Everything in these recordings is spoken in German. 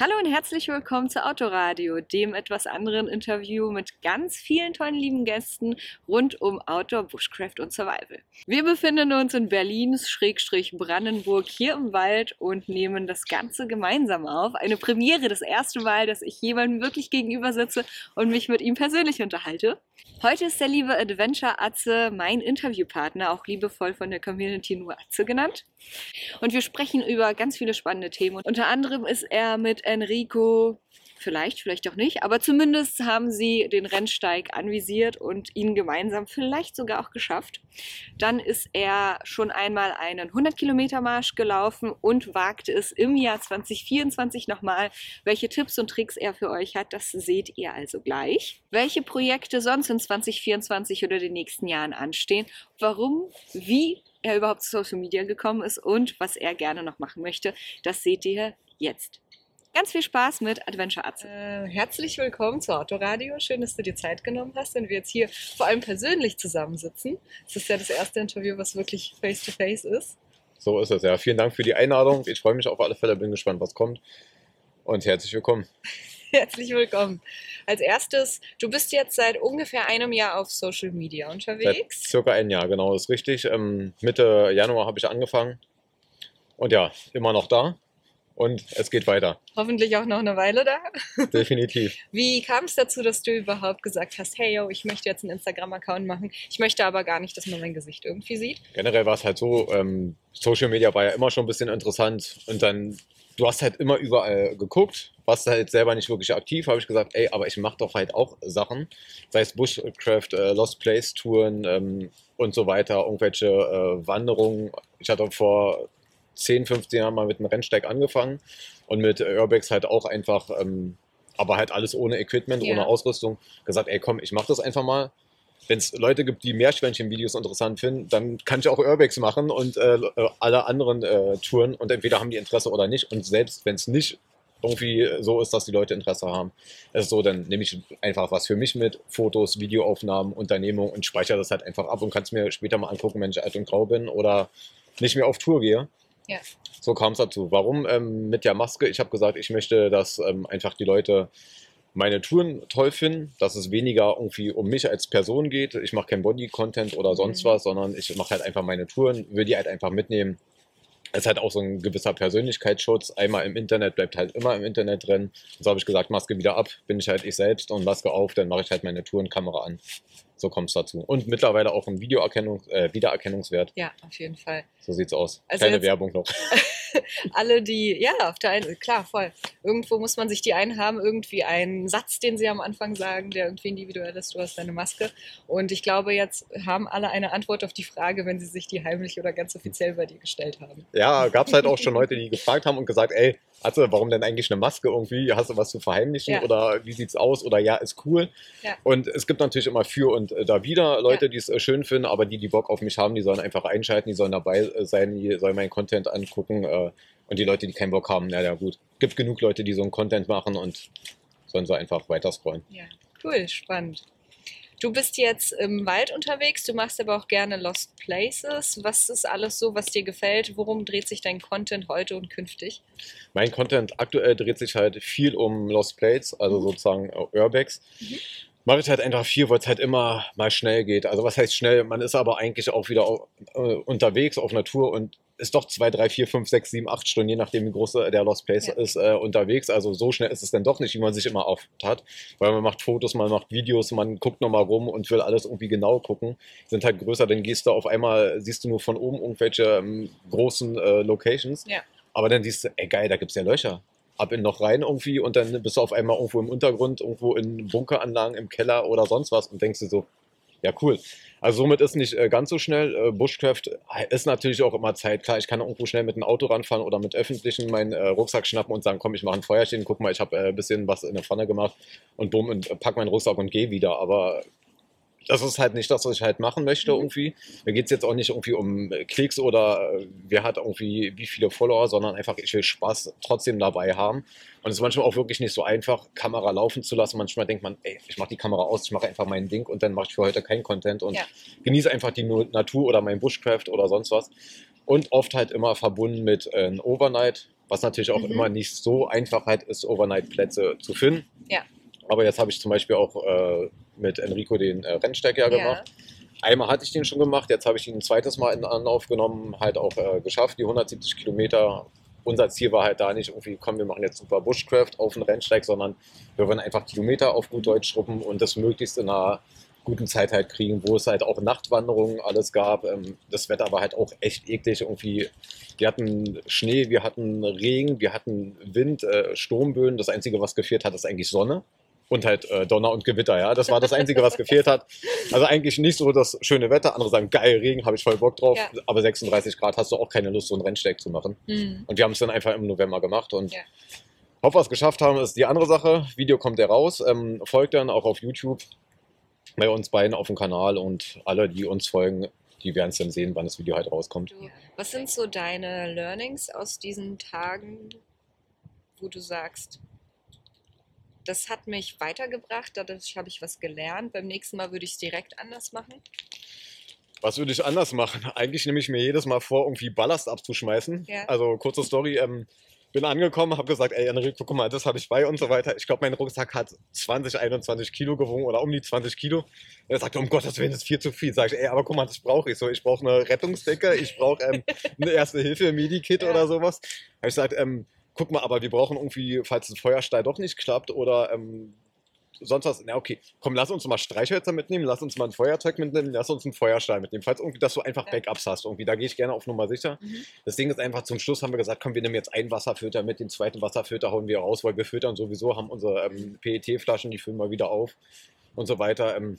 Hallo und herzlich willkommen zu Autoradio, dem etwas anderen Interview mit ganz vielen tollen lieben Gästen rund um Outdoor, Bushcraft und Survival. Wir befinden uns in Berlins Schrägstrich Brandenburg hier im Wald und nehmen das Ganze gemeinsam auf. Eine Premiere, das erste Mal, dass ich jemandem wirklich gegenüber sitze und mich mit ihm persönlich unterhalte. Heute ist der liebe Adventure Atze mein Interviewpartner, auch liebevoll von der Community nur Atze genannt. Und wir sprechen über ganz viele spannende Themen. Unter anderem ist er mit Enrico, vielleicht, vielleicht auch nicht, aber zumindest haben sie den Rennsteig anvisiert und ihn gemeinsam vielleicht sogar auch geschafft. Dann ist er schon einmal einen 100-Kilometer-Marsch gelaufen und wagte es im Jahr 2024 nochmal. Welche Tipps und Tricks er für euch hat, das seht ihr also gleich. Welche Projekte sonst in 2024 oder den nächsten Jahren anstehen, warum, wie er überhaupt zu Social Media gekommen ist und was er gerne noch machen möchte, das seht ihr jetzt. Ganz viel Spaß mit Adventure Atze. Äh, herzlich willkommen zu Autoradio. Schön, dass du dir Zeit genommen hast und wir jetzt hier vor allem persönlich zusammensitzen. Es ist ja das erste Interview, was wirklich face-to-face -face ist. So ist es, ja. Vielen Dank für die Einladung. Ich freue mich auf alle Fälle, bin gespannt, was kommt. Und herzlich willkommen. Herzlich willkommen. Als erstes, du bist jetzt seit ungefähr einem Jahr auf Social Media unterwegs. Seit circa ein Jahr, genau, ist richtig. Ähm, Mitte Januar habe ich angefangen. Und ja, immer noch da. Und es geht weiter. Hoffentlich auch noch eine Weile da. Definitiv. Wie kam es dazu, dass du überhaupt gesagt hast, hey yo, ich möchte jetzt einen Instagram-Account machen, ich möchte aber gar nicht, dass man mein Gesicht irgendwie sieht? Generell war es halt so, ähm, Social Media war ja immer schon ein bisschen interessant und dann du hast halt immer überall geguckt, warst halt selber nicht wirklich aktiv, habe ich gesagt, ey, aber ich mache doch halt auch Sachen, sei es Bushcraft, äh, Lost Place Touren ähm, und so weiter, irgendwelche äh, Wanderungen. Ich hatte vor 10, 15 Jahren mal mit einem Rennsteig angefangen und mit Urbex halt auch einfach, ähm, aber halt alles ohne Equipment, ja. ohne Ausrüstung, gesagt, ey, komm, ich mache das einfach mal wenn es Leute gibt, die Meerschweinchen-Videos interessant finden, dann kann ich auch Urbex machen und äh, äh, alle anderen äh, Touren und entweder haben die Interesse oder nicht. Und selbst wenn es nicht irgendwie so ist, dass die Leute Interesse haben, ist so, dann nehme ich einfach was für mich mit, Fotos, Videoaufnahmen, Unternehmung und speichere das halt einfach ab und kann es mir später mal angucken, wenn ich alt und grau bin oder nicht mehr auf Tour gehe. Ja. So kam es dazu. Warum ähm, mit der Maske? Ich habe gesagt, ich möchte, dass ähm, einfach die Leute meine Touren toll finden, dass es weniger irgendwie um mich als Person geht. Ich mache kein Body-Content oder sonst mhm. was, sondern ich mache halt einfach meine Touren, will die halt einfach mitnehmen. Es halt auch so ein gewisser Persönlichkeitsschutz. Einmal im Internet bleibt halt immer im Internet drin. So habe ich gesagt, Maske wieder ab, bin ich halt ich selbst und Maske auf, dann mache ich halt meine Tourenkamera an. So kommt es dazu. Und mittlerweile auch ein Videoerkennung, äh, Wiedererkennungswert. Ja, auf jeden Fall. So sieht's aus. Also Keine Werbung noch. alle, die, ja, auf der einen, klar, voll. Irgendwo muss man sich die einhaben, irgendwie einen Satz, den sie am Anfang sagen, der irgendwie individuell ist, du hast deine Maske. Und ich glaube, jetzt haben alle eine Antwort auf die Frage, wenn sie sich die heimlich oder ganz offiziell bei dir gestellt haben. Ja, gab es halt auch schon Leute, die gefragt haben und gesagt, ey, also warum denn eigentlich eine Maske irgendwie? Hast du was zu verheimlichen ja. oder wie sieht's aus? Oder ja, ist cool. Ja. Und es gibt natürlich immer für und äh, da wieder Leute, ja. die es äh, schön finden, aber die, die Bock auf mich haben, die sollen einfach einschalten, die sollen dabei äh, sein, die sollen meinen Content angucken. Äh, und die Leute, die keinen Bock haben, na ja gut. Gibt genug Leute, die so einen Content machen und sollen so einfach weiter scrollen. Ja, cool, spannend. Du bist jetzt im Wald unterwegs, du machst aber auch gerne Lost Places. Was ist alles so, was dir gefällt? Worum dreht sich dein Content heute und künftig? Mein Content aktuell dreht sich halt viel um Lost Places, also mhm. sozusagen Urbex. Mhm. Mache ich halt einfach viel, weil es halt immer mal schnell geht. Also was heißt schnell? Man ist aber eigentlich auch wieder äh, unterwegs auf Natur und ist doch zwei, drei, vier, fünf, sechs, sieben, acht Stunden, je nachdem wie groß der Lost Place ja. ist, äh, unterwegs. Also so schnell ist es dann doch nicht, wie man sich immer oft hat. Weil man macht Fotos, man macht Videos, man guckt nochmal rum und will alles irgendwie genau gucken. Sind halt größer, dann gehst du auf einmal, siehst du nur von oben irgendwelche ähm, großen äh, Locations. Ja. Aber dann siehst du, ey geil, da gibt es ja Löcher. Ab in noch rein irgendwie und dann bist du auf einmal irgendwo im Untergrund, irgendwo in Bunkeranlagen, im Keller oder sonst was und denkst du so, ja, cool. Also somit ist nicht äh, ganz so schnell. Äh, Bushcraft ist natürlich auch immer Zeit. Klar, ich kann irgendwo schnell mit einem Auto ranfahren oder mit öffentlichen meinen äh, Rucksack schnappen und sagen, komm, ich mache ein Feuerchen, guck mal, ich habe ein bisschen was in der Pfanne gemacht und bumm, und pack meinen Rucksack und gehe wieder. Aber das ist halt nicht das, was ich halt machen möchte mhm. irgendwie. Mir geht es jetzt auch nicht irgendwie um Klicks oder äh, wer hat irgendwie wie viele Follower, sondern einfach, ich will Spaß trotzdem dabei haben. Und es ist manchmal auch wirklich nicht so einfach, Kamera laufen zu lassen. Manchmal denkt man, ey, ich mache die Kamera aus, ich mache einfach mein Ding und dann mache ich für heute keinen Content und ja. genieße einfach die Natur oder mein Bushcraft oder sonst was. Und oft halt immer verbunden mit äh, Overnight was natürlich auch Mhm. immer nicht so einfach halt ist, Overnight-Plätze zu finden. Ja. Aber jetzt habe ich zum Beispiel auch äh, mit Enrico den äh, Rennsteig ja gemacht. Einmal hatte ich den schon gemacht, jetzt habe ich ihn ein zweites Mal in Anlauf genommen, halt auch äh, geschafft, die 170 Kilometer. Unser Ziel war halt da nicht irgendwie, komm, wir machen jetzt super Bushcraft auf den Rennsteig, sondern wir wollen einfach Kilometer auf gut Deutsch schruppen und das möglichst in einer guten Zeit halt kriegen, wo es halt auch Nachtwanderungen alles gab. Ähm, das Wetter war halt auch echt eklig irgendwie. Wir hatten Schnee, wir hatten Regen, wir hatten Wind, äh, Sturmböen. Das Einzige, was gefehlt hat, ist eigentlich Sonne. Und halt äh, Donner und Gewitter, ja. Das war das Einzige, was gefehlt hat. Also eigentlich nicht so das schöne Wetter. Andere sagen, geil, Regen, habe ich voll Bock drauf. Ja. Aber 36 Grad hast du auch keine Lust, so einen Rennsteig zu machen. Mhm. Und wir haben es dann einfach im November gemacht und Ja. wir es geschafft haben, ist die andere Sache. Video kommt ja raus, ähm, folgt dann auch auf YouTube bei uns beiden auf dem Kanal und alle, die uns folgen, die werden es dann sehen, wann das Video halt rauskommt. Was sind so deine Learnings aus diesen Tagen, wo du sagst, das hat mich weitergebracht, dadurch habe ich was gelernt. Beim nächsten Mal würde ich es direkt anders machen. Was würde ich anders machen? Eigentlich nehme ich mir jedes Mal vor, irgendwie Ballast abzuschmeißen. Ja. Also kurze Story, ähm, bin angekommen, habe gesagt, ey Enrico, guck mal, das habe ich bei und so weiter. Ich glaube, mein Rucksack hat 20, 21 Kilo gewogen oder um die 20 Kilo. Er sagt, um Gottes Willen, das ist viel zu viel. Sag ich, ey, aber guck mal, das brauche ich so. Ich brauche eine Rettungsdecke, ich brauche ähm, eine Erste-Hilfe-Medikit Ja. oder sowas. Habe ich gesagt, ähm, guck mal, aber wir brauchen irgendwie, falls das Feuerstein doch nicht klappt oder ähm, sonst was. Na okay, komm, lass uns mal Streichhölzer mitnehmen, lass uns mal ein Feuerzeug mitnehmen, lass uns einen Feuerstein mitnehmen. Falls irgendwie, dass du einfach. Backups hast. Irgendwie, da gehe ich gerne auf Nummer sicher. Mhm. Das Ding ist einfach, zum Schluss haben wir gesagt, komm, wir nehmen jetzt einen Wasserfilter mit, den zweiten Wasserfilter hauen wir raus, weil wir filtern sowieso, haben unsere ähm, PET-Flaschen, die füllen wir wieder auf und so weiter. Ähm,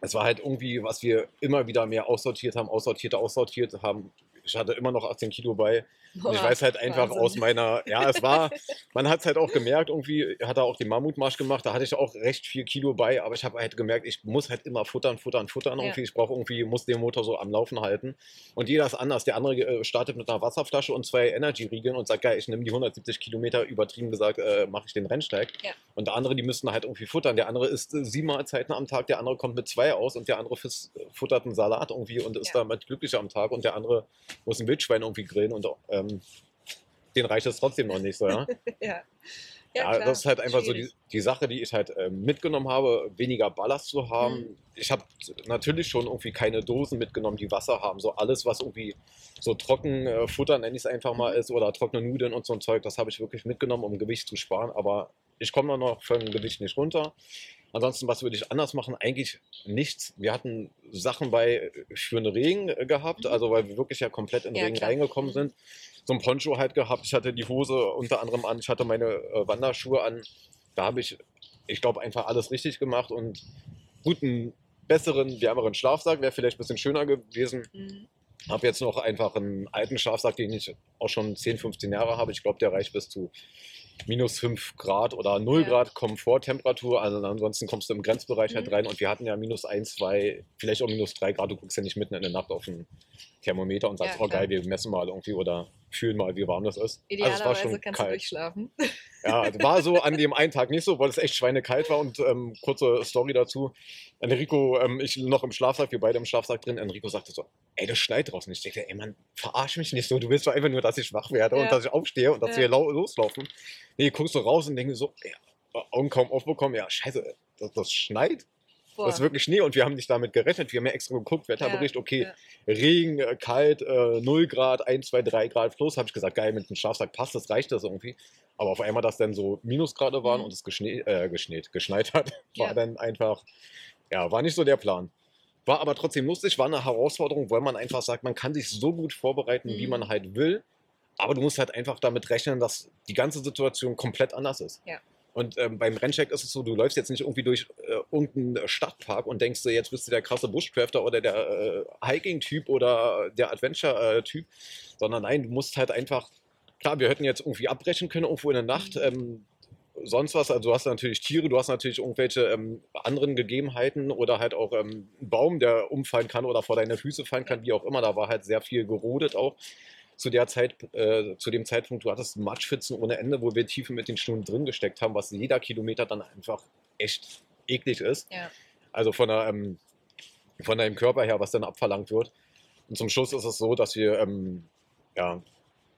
es war halt irgendwie, was wir immer wieder mehr aussortiert haben, aussortiert, aussortiert haben. Ich hatte immer noch 18 Kilo bei. Und ich Boah, weiß halt einfach Wahnsinn. aus meiner, ja, es war, man hat es halt auch gemerkt, irgendwie hat er auch den Mammutmarsch gemacht, da hatte ich auch recht viel Kilo bei, aber ich habe halt gemerkt, ich muss halt immer futtern, futtern, futtern Ja. irgendwie. Ich brauche irgendwie, muss den Motor so am Laufen halten. Und jeder ist anders. Der andere äh, startet mit einer Wasserflasche und zwei Energy-Riegeln und sagt, geil, ich nehme die 170 Kilometer, übertrieben gesagt, äh, mache ich den Rennsteig. Ja. Und der andere, die müssten halt irgendwie futtern. Der andere isst äh, sieben Mahlzeiten am Tag, der andere kommt mit zwei aus und der andere fürs, futtert einen Salat irgendwie und ist Ja. damit glücklicher am Tag und der andere muss ein Wildschwein irgendwie grillen und ähm, den reicht es trotzdem noch nicht so, ja. ja. Ja, klar, das ist halt einfach so die, schwierig. die Sache, die ich halt äh, mitgenommen habe, weniger Ballast zu haben. Mhm. Ich habe natürlich schon irgendwie keine Dosen mitgenommen, die Wasser haben. So alles, was irgendwie so trocken äh, Futter, nenne ich es einfach mal, Mhm. ist oder trockene Nudeln und so ein Zeug, das habe ich wirklich mitgenommen, um Gewicht zu sparen. Aber ich komme noch von dem Gewicht nicht runter. Ansonsten, was würde ich anders machen? Eigentlich nichts. Wir hatten Sachen bei äh, für den Regen äh, gehabt, Mhm. also weil wir wirklich ja komplett in den Ja, Regen klar. reingekommen Mhm. sind so ein Poncho halt gehabt. Ich hatte die Hose unter anderem an, ich hatte meine äh, Wanderschuhe an. Da habe ich, ich glaube, einfach alles richtig gemacht und guten, besseren, wärmeren Schlafsack wäre vielleicht ein bisschen schöner gewesen. Mhm. Habe jetzt noch einfach einen alten Schlafsack, den ich auch schon 10, 15 Jahre habe. Ich glaube, der reicht bis zu minus 5 Grad oder 0 Ja. Grad Komforttemperatur. Also ansonsten kommst du im Grenzbereich halt Mhm. rein. Und wir hatten ja minus 1, 2, vielleicht auch minus 3 Grad. Du guckst ja nicht mitten in der Nacht auf den Thermometer und sagst, Ja, oh geil, wir messen mal irgendwie oder fühlen mal, wie warm das ist. Also Idealerweise schon kannst du kalt. durchschlafen. Ja, also war so an dem einen Tag nicht so, weil es echt schweinekalt war. Und ähm, kurze Story dazu. Enrico, ähm, ich noch im Schlafsack, wir beide im Schlafsack drin. Enrico sagte so, ey, das schneit draußen. Ich dachte, ey Mann, verarsch mich nicht so. Du willst doch einfach nur, dass ich wach werde Ja. und dass ich aufstehe und dass Ja. wir lau- loslaufen. Nee, guckst du raus und denkst so, ja, Augen kaum aufbekommen, ja, scheiße, das, das schneit. Boah. Das ist wirklich Schnee und wir haben nicht damit gerechnet. Wir haben ja extra geguckt, Wetterbericht, okay, ja. Regen, äh, kalt, äh, 0 Grad, 1, 2, 3 Grad plus. Habe ich gesagt, geil, mit dem Schlafsack passt, das reicht das irgendwie. Aber auf einmal, dass dann so Minusgrade waren Mhm. und es geschnee, äh, geschneit, geschneit hat, war Ja. dann einfach, ja, war nicht so der Plan. War aber trotzdem lustig, war eine Herausforderung, weil man einfach sagt, man kann sich so gut vorbereiten, wie Mhm. man halt will. Aber du musst halt einfach damit rechnen, dass die ganze Situation komplett anders ist. Ja. Und ähm, beim Renncheck ist es so, du läufst jetzt nicht irgendwie durch äh, irgendeinen Stadtpark und denkst, jetzt bist du der krasse Bushcrafter oder der äh, Hiking-Typ oder der Adventure-Typ, sondern nein, du musst halt einfach, klar, wir hätten jetzt irgendwie abbrechen können irgendwo in der Nacht, Mhm. ähm, sonst was, also du hast natürlich Tiere, du hast natürlich irgendwelche ähm, anderen Gegebenheiten oder halt auch ähm, einen Baum, der umfallen kann oder vor deine Füße fallen kann, wie auch immer, da war halt sehr viel gerodet auch zu der Zeit, äh, zu dem Zeitpunkt, du hattest Matschpfützen ohne Ende, wo wir tiefen mit den Stunden drin gesteckt haben, was jeder Kilometer dann einfach echt eklig ist. Ja. Also von, der, ähm, von deinem Körper her, was dann abverlangt wird. Und zum Schluss ist es so, dass wir, ähm, ja,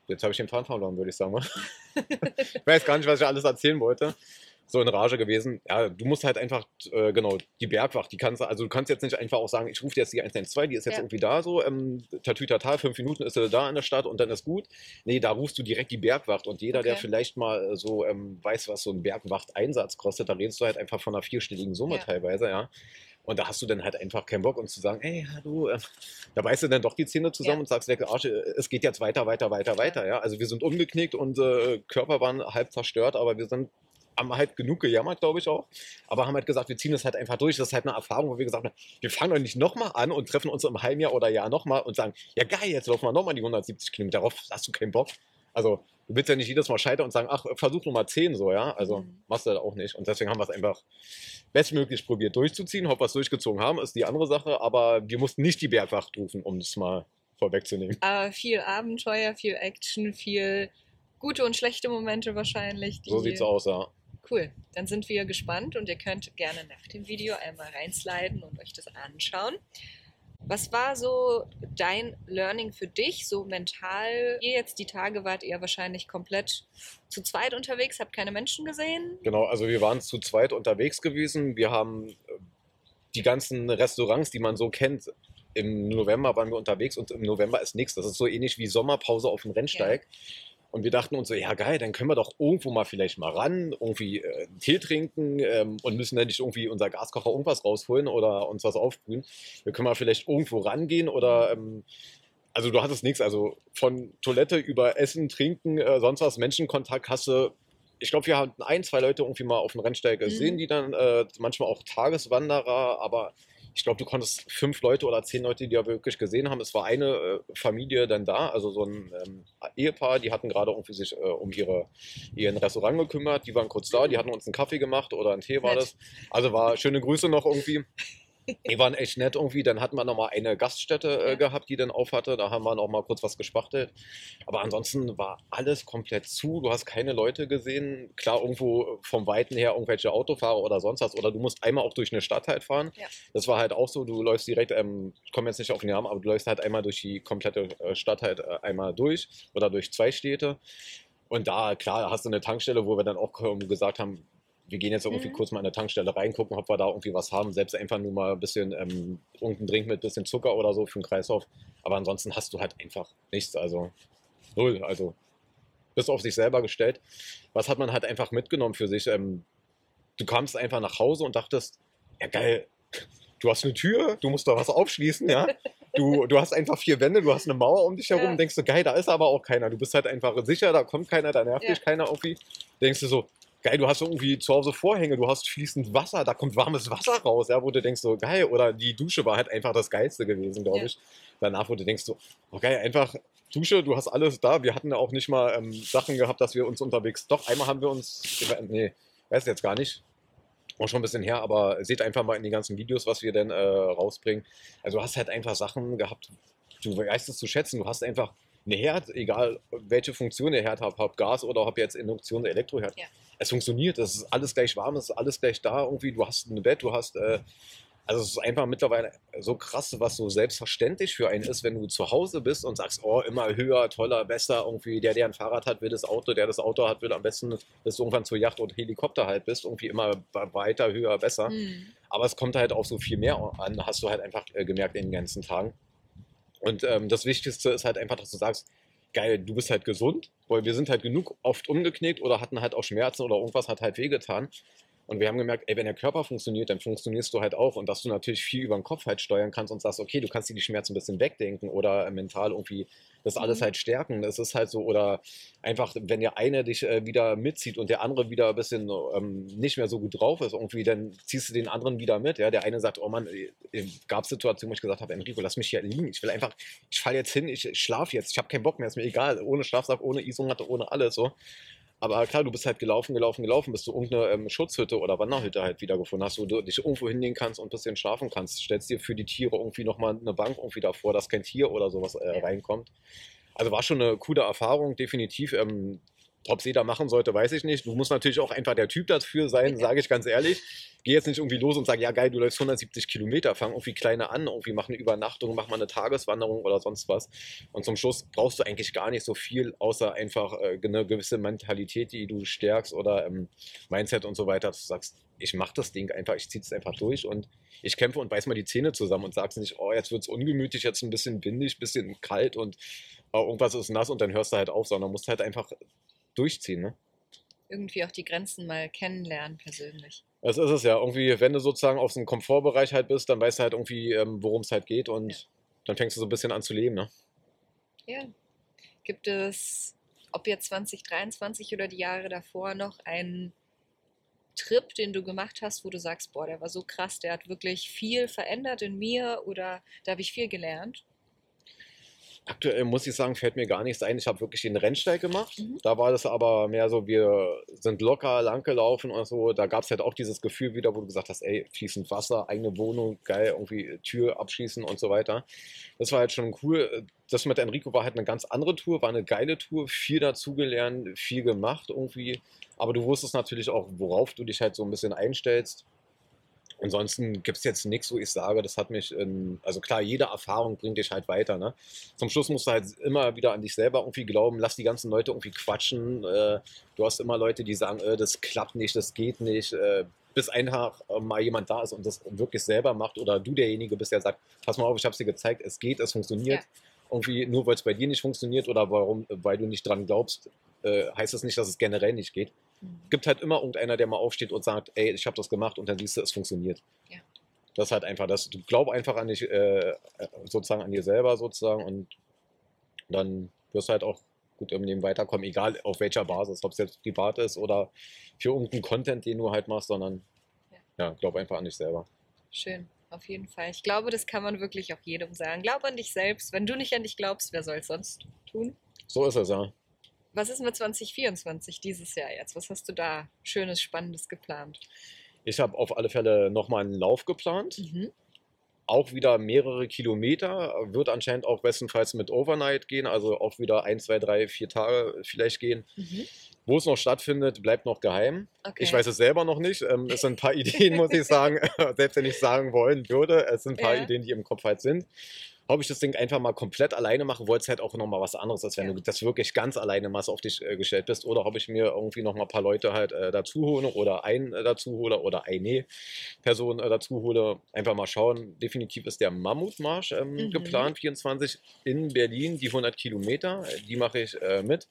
jetzt habe ich den Faden verloren, würde ich sagen. ich weiß gar nicht, was ich alles erzählen wollte. So in Rage gewesen. Ja, du musst halt einfach, äh, genau, die Bergwacht, die kannst also du kannst jetzt nicht einfach auch sagen, ich rufe jetzt die 112, die ist jetzt Ja. irgendwie da so, ähm, tatütata, fünf Minuten ist sie da in der Stadt und dann ist gut. Nee, da rufst du direkt die Bergwacht und jeder, der Okay. vielleicht mal äh, so ähm, weiß, was so ein Bergwacht-Einsatz kostet, da redest du halt einfach von einer vierstelligen Summe Ja. teilweise, ja. Und da hast du dann halt einfach keinen Bock, uns zu sagen, hey, hallo, äh, da beißt du dann doch die Zähne zusammen Ja. und sagst, Arsch, äh, es geht jetzt weiter, weiter, weiter, weiter, ja. Also wir sind umgeknickt und äh, Körper waren halb zerstört, aber wir sind haben halt genug gejammert, glaube ich auch. Aber haben halt gesagt, wir ziehen das halt einfach durch. Das ist halt eine Erfahrung, wo wir gesagt haben, wir fangen doch nicht nochmal an und treffen uns im halben Jahr oder Jahr nochmal und sagen, ja geil, jetzt laufen wir nochmal die 170 Kilometer. Darauf hast du keinen Bock. Also du willst ja nicht jedes Mal scheitern und sagen, ach, versuch Nummer 10 so, ja. Also Mhm. machst du halt auch nicht. Und deswegen haben wir es einfach bestmöglich probiert durchzuziehen. Ob wir es durchgezogen haben, ist die andere Sache. Aber wir mussten nicht die Bergwacht rufen, um das mal vorwegzunehmen. Aber viel Abenteuer, viel Action, viel gute und schlechte Momente wahrscheinlich. So sieht's aus, ja. Cool. Dann sind wir gespannt und ihr könnt gerne nach dem Video einmal reinsliden und euch das anschauen. Was war so dein Learning für dich, so mental? Ihr jetzt die Tage wart ihr wahrscheinlich komplett zu zweit unterwegs, habt keine Menschen gesehen. Genau, also wir waren zu zweit unterwegs gewesen. Wir haben äh, die ganzen Restaurants, die man so kennt, im November waren wir unterwegs und im November ist nichts. Das ist so ähnlich wie Sommerpause auf dem Rennsteig. Und wir dachten uns so, ja geil, dann können wir doch irgendwo mal vielleicht mal ran, irgendwie äh, Tee trinken ähm, und müssen dann nicht irgendwie unser Gaskocher irgendwas rausholen oder uns was aufbrühen. Wir können mal vielleicht irgendwo rangehen oder ähm, also du hattest nichts, also von Toilette über Essen, Trinken, äh, sonst was, Menschenkontakt hast du. Ich glaube, wir hatten ein, zwei Leute irgendwie mal auf dem Rennsteig gesehen, Mhm. die dann äh, manchmal auch Tageswanderer, aber ich glaube, du konntest fünf Leute oder zehn Leute, die ja wirklich gesehen haben. Es war eine äh, Familie dann da, also so ein ähm, Ehepaar, die hatten gerade irgendwie sich äh, um ihre, ihren Restaurant gekümmert. Die waren kurz da, die hatten uns einen Kaffee gemacht oder einen Tee war Nett. das. Also war schöne Grüße noch irgendwie. Die waren echt nett irgendwie. Dann hatten wir noch mal eine Gaststätte äh, gehabt, die dann auf hatte. Da haben wir noch mal kurz was gespachtelt. Aber ansonsten war alles komplett zu. Du hast keine Leute gesehen. Klar, irgendwo vom Weiten her irgendwelche Autofahrer oder sonst was. Oder du musst einmal auch durch eine Stadt halt fahren. Ja. Das war halt auch so. Du läufst direkt, ähm, ich komme jetzt nicht auf den Namen, aber du läufst halt einmal durch die komplette äh, Stadt halt äh, einmal durch oder durch zwei Städte. Und da, klar, hast du eine Tankstelle, wo wir dann auch gesagt haben, wir gehen jetzt irgendwie Mhm. kurz mal in eine Tankstelle reingucken, ob wir da irgendwie was haben. Selbst einfach nur mal ein bisschen ähm, irgendeinen Drink mit bisschen Zucker oder so für den Kreislauf. Aber ansonsten hast du halt einfach nichts. Also null. Also bis auf sich selber gestellt. Was hat man halt einfach mitgenommen für sich? Ähm, du kamst einfach nach Hause und dachtest, ja geil, du hast eine Tür, du musst da was aufschließen, ja. Du, du hast einfach vier Wände, du hast eine Mauer um dich herum, Ja. denkst du, geil, da ist aber auch keiner. Du bist halt einfach sicher, da kommt keiner, da nervt Ja. dich keiner irgendwie. Denkst du so, geil, du hast irgendwie zu Hause Vorhänge, du hast fließend Wasser, da kommt warmes Wasser raus, ja, wo du denkst so, geil, oder die Dusche war halt einfach das Geilste gewesen, glaube Ja. ich. Danach, wo du denkst so, oh geil, einfach Dusche, du hast alles da. Wir hatten ja auch nicht mal ähm, Sachen gehabt, dass wir uns unterwegs, doch, einmal haben wir uns, nee, weiß jetzt gar nicht, auch schon ein bisschen her, aber seht einfach mal in die ganzen Videos, was wir denn äh, rausbringen. Also du hast halt einfach Sachen gehabt, du weißt es zu schätzen, du hast einfach eine Herd, egal welche Funktion der Herd hat, ob Gas oder ob jetzt Induktion oder Elektroherd. Ja. Es funktioniert, es ist alles gleich warm, es ist alles gleich da irgendwie, du hast ein Bett, du hast, äh, also es ist einfach mittlerweile so krass, was so selbstverständlich für einen ist, wenn du zu Hause bist und sagst, oh, immer höher, toller, besser, irgendwie der, der ein Fahrrad hat, will das Auto, der das Auto hat, will am besten, dass du irgendwann zur Yacht und Helikopter halt bist, irgendwie immer weiter, höher, besser. Hm. Aber es kommt halt auch so viel mehr an, hast du halt einfach äh, gemerkt in den ganzen Tagen. Und ähm, das Wichtigste ist halt einfach, dass du sagst, geil, du bist halt gesund, weil wir sind halt genug oft umgeknickt oder hatten halt auch Schmerzen oder irgendwas hat halt wehgetan. Und wir haben gemerkt, ey, wenn der Körper funktioniert, dann funktionierst du halt auch. Und dass du natürlich viel über den Kopf halt steuern kannst und sagst, okay, du kannst dir die Schmerzen ein bisschen wegdenken oder äh, mental irgendwie das alles Mhm. halt stärken. Das ist halt so, oder einfach, wenn der eine dich äh, wieder mitzieht und der andere wieder ein bisschen ähm, nicht mehr so gut drauf ist, irgendwie, dann ziehst du den anderen wieder mit. Ja? Der eine sagt, oh Mann, äh, gab Situationen, wo ich gesagt habe, Enrico, lass mich hier liegen. Ich will einfach, ich falle jetzt hin, ich schlafe jetzt, ich habe keinen Bock mehr, ist mir egal. Ohne Schlafsack, ohne Isomatte, ohne alles so. Aber klar, du bist halt gelaufen, gelaufen, gelaufen, bis du irgendeine ähm, Schutzhütte oder Wanderhütte halt wiedergefunden hast, wo du dich irgendwo hinlegen kannst und ein bisschen schlafen kannst. Stellst dir für die Tiere irgendwie nochmal eine Bank irgendwie davor, dass kein Tier oder sowas äh, reinkommt. Also war schon eine coole Erfahrung, definitiv. Ähm, ob jeder machen sollte, weiß ich nicht. Du musst natürlich auch einfach der Typ dafür sein, sage ich ganz ehrlich. Geh jetzt nicht irgendwie los und sag, ja geil, du läufst 170 Kilometer, fang irgendwie kleine an, irgendwie mach eine Übernachtung, mach mal eine Tageswanderung oder sonst was. Und zum Schluss brauchst du eigentlich gar nicht so viel, außer einfach äh, eine gewisse Mentalität, die du stärkst oder ähm, Mindset und so weiter, dass du sagst, ich mach das Ding einfach, ich zieh es einfach durch und ich kämpfe und beiß mal die Zähne zusammen und sag's nicht, oh, jetzt wird's ungemütlich, jetzt ein bisschen windig, bisschen kalt und oh, irgendwas ist nass und dann hörst du halt auf, sondern musst halt einfach durchziehen, ne? Irgendwie auch die Grenzen mal kennenlernen persönlich. Das ist es ja. Irgendwie, wenn du sozusagen auf so einem Komfortbereich halt bist, dann weißt du halt irgendwie, ähm, worum es halt geht und ja. dann fängst du so ein bisschen an zu leben, ne? Ja. Gibt es, ob jetzt 2023 oder die Jahre davor noch einen Trip, den du gemacht hast, wo du sagst, boah, der war so krass, der hat wirklich viel verändert in mir oder da habe ich viel gelernt? Aktuell muss ich sagen, fällt mir gar nichts ein. Ich habe wirklich den Rennsteig gemacht. Mhm. Da war das aber mehr so, wir sind locker lang gelaufen und so. Da gab es halt auch dieses Gefühl wieder, wo du gesagt hast, ey, fließend Wasser, eigene Wohnung, geil, irgendwie Tür abschließen und so weiter. Das war halt schon cool. Das mit Enrico war halt eine ganz andere Tour, war eine geile Tour, viel dazugelernt, viel gemacht irgendwie. Aber du wusstest natürlich auch, worauf du dich halt so ein bisschen einstellst. Ansonsten gibt es jetzt nichts, wo ich sage, das hat mich, in, also klar, jede Erfahrung bringt dich halt weiter. Ne? Zum Schluss musst du halt immer wieder an dich selber irgendwie glauben, lass die ganzen Leute irgendwie quatschen. Äh, du hast immer Leute, die sagen, äh, das klappt nicht, das geht nicht. Äh, bis einfach mal jemand da ist und das wirklich selber macht oder du derjenige bist, der sagt, pass mal auf, ich habe es dir gezeigt, es geht, es funktioniert. Ja. Irgendwie nur weil es bei dir nicht funktioniert oder warum, weil du nicht dran glaubst, heißt das nicht, dass es generell nicht geht. Mhm. gibt halt immer irgendeiner, der mal aufsteht und sagt, ey, ich habe das gemacht und dann siehst du, es funktioniert. Ja. Das ist halt einfach das. Du glaub einfach an dich, äh, sozusagen an dir selber sozusagen und dann wirst du halt auch gut im Leben weiterkommen, egal auf welcher Basis, ob es jetzt privat ist oder für irgendeinen Content, den du halt machst, sondern ja, ja glaub einfach an dich selber. Schön, auf jeden Fall. Ich glaube, das kann man wirklich auch jedem sagen. Glaub an dich selbst. Wenn du nicht an dich glaubst, wer soll es sonst tun? So ist es, ja. Was ist mit 2024 dieses Jahr jetzt? Was hast du da Schönes, Spannendes geplant? Ich habe auf alle Fälle nochmal einen Lauf geplant. Mhm. Auch wieder mehrere Kilometer. Wird anscheinend auch bestenfalls mit Overnight gehen, also auch wieder ein, zwei, drei, vier Tage vielleicht gehen. Mhm. Wo es noch stattfindet, bleibt noch geheim. Okay. Ich weiß es selber noch nicht. Ähm, es sind ein paar Ideen, muss ich sagen. Selbst wenn ich sagen wollen würde, es sind ein paar ja. Ideen, die im Kopf halt sind ob ich das Ding einfach mal komplett alleine mache, wollte es halt auch nochmal was anderes, als wenn ja. du das wirklich ganz alleine mal auf dich äh, gestellt bist. Oder ob ich mir irgendwie nochmal ein paar Leute halt äh, dazu hole oder einen äh, dazu hole oder eine Person äh, dazu hole. Einfach mal schauen. Definitiv ist der Mammutmarsch ähm, mhm. geplant, 24 in Berlin, die 100 Kilometer. Äh, die mache ich äh, mit.